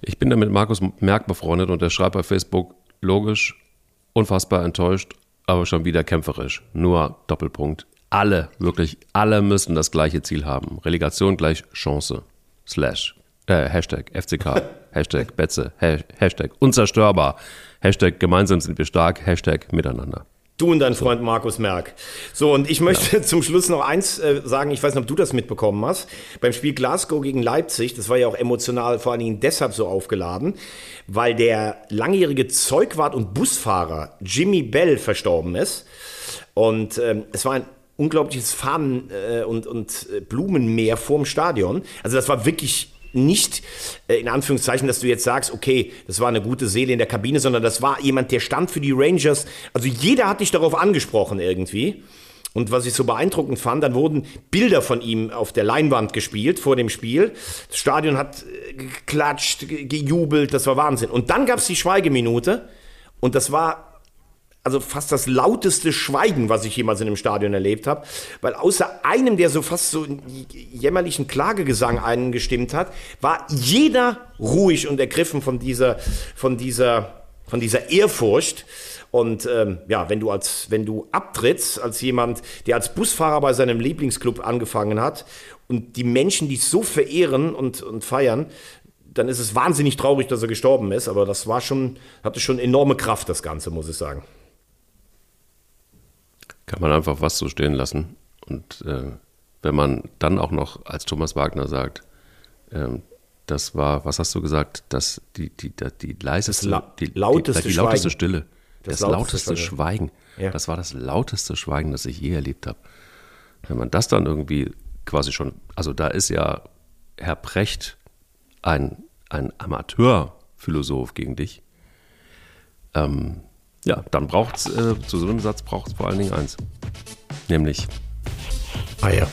Ich bin da mit Markus Merck befreundet und der schreibt bei Facebook, logisch, unfassbar enttäuscht, aber schon wieder kämpferisch. Nur Doppelpunkt. Alle, wirklich alle müssen das gleiche Ziel haben. Relegation gleich Chance. Slash. Äh, Hashtag FCK. Hashtag Betze. Ha- Hashtag unzerstörbar. Hashtag gemeinsam sind wir stark. Hashtag miteinander. Du und dein Freund Markus Merck. So, und ich möchte zum Schluss noch eins äh, sagen, ich weiß nicht, ob du das mitbekommen hast. Beim Spiel Glasgow gegen Leipzig, das war ja auch emotional vor allen Dingen deshalb so aufgeladen, weil der langjährige Zeugwart und Busfahrer Jimmy Bell verstorben ist. Und ähm, es war ein unglaubliches Fahnen- äh, und, und äh, Blumenmeer vorm Stadion. Also das war wirklich nicht äh, in Anführungszeichen, dass du jetzt sagst, okay, das war eine gute Seele in der Kabine, sondern das war jemand, der stand für die Rangers. Also jeder hat dich darauf angesprochen irgendwie. Und was ich so beeindruckend fand, dann wurden Bilder von ihm auf der Leinwand gespielt vor dem Spiel. Das Stadion hat äh, geklatscht, ge- gejubelt, das war Wahnsinn. Und dann gab es die Schweigeminute und das war also fast das lauteste Schweigen, was ich jemals in einem Stadion erlebt habe, weil außer einem, der so fast so einen jämmerlichen Klagegesang eingestimmt hat, war jeder ruhig und ergriffen von dieser, von dieser, von dieser Ehrfurcht. Und ähm, ja, wenn du als, wenn du abtrittst als jemand, der als Busfahrer bei seinem Lieblingsclub angefangen hat und die Menschen dich so verehren und, und feiern, dann ist es wahnsinnig traurig, dass er gestorben ist. Aber das war schon, hatte schon enorme Kraft, das Ganze, muss ich sagen. Kann man einfach was so stehen lassen. Und äh, wenn man dann auch noch als Thomas Wagner sagt, ähm, das war, was hast du gesagt, das, die, die, die, die leiseste, la- die, lauteste die, die lauteste. Stille. Das Das, lauteste lauteste Schweigen. Schweigen. Ja. Das war das lauteste Schweigen, das ich je erlebt habe. Wenn man das dann irgendwie quasi schon, also da ist ja Herr Precht ein, ein Amateurphilosoph gegen dich. Ähm, ja, dann braucht es, äh, zu so einem Satz braucht es vor allen Dingen eins. Nämlich ja.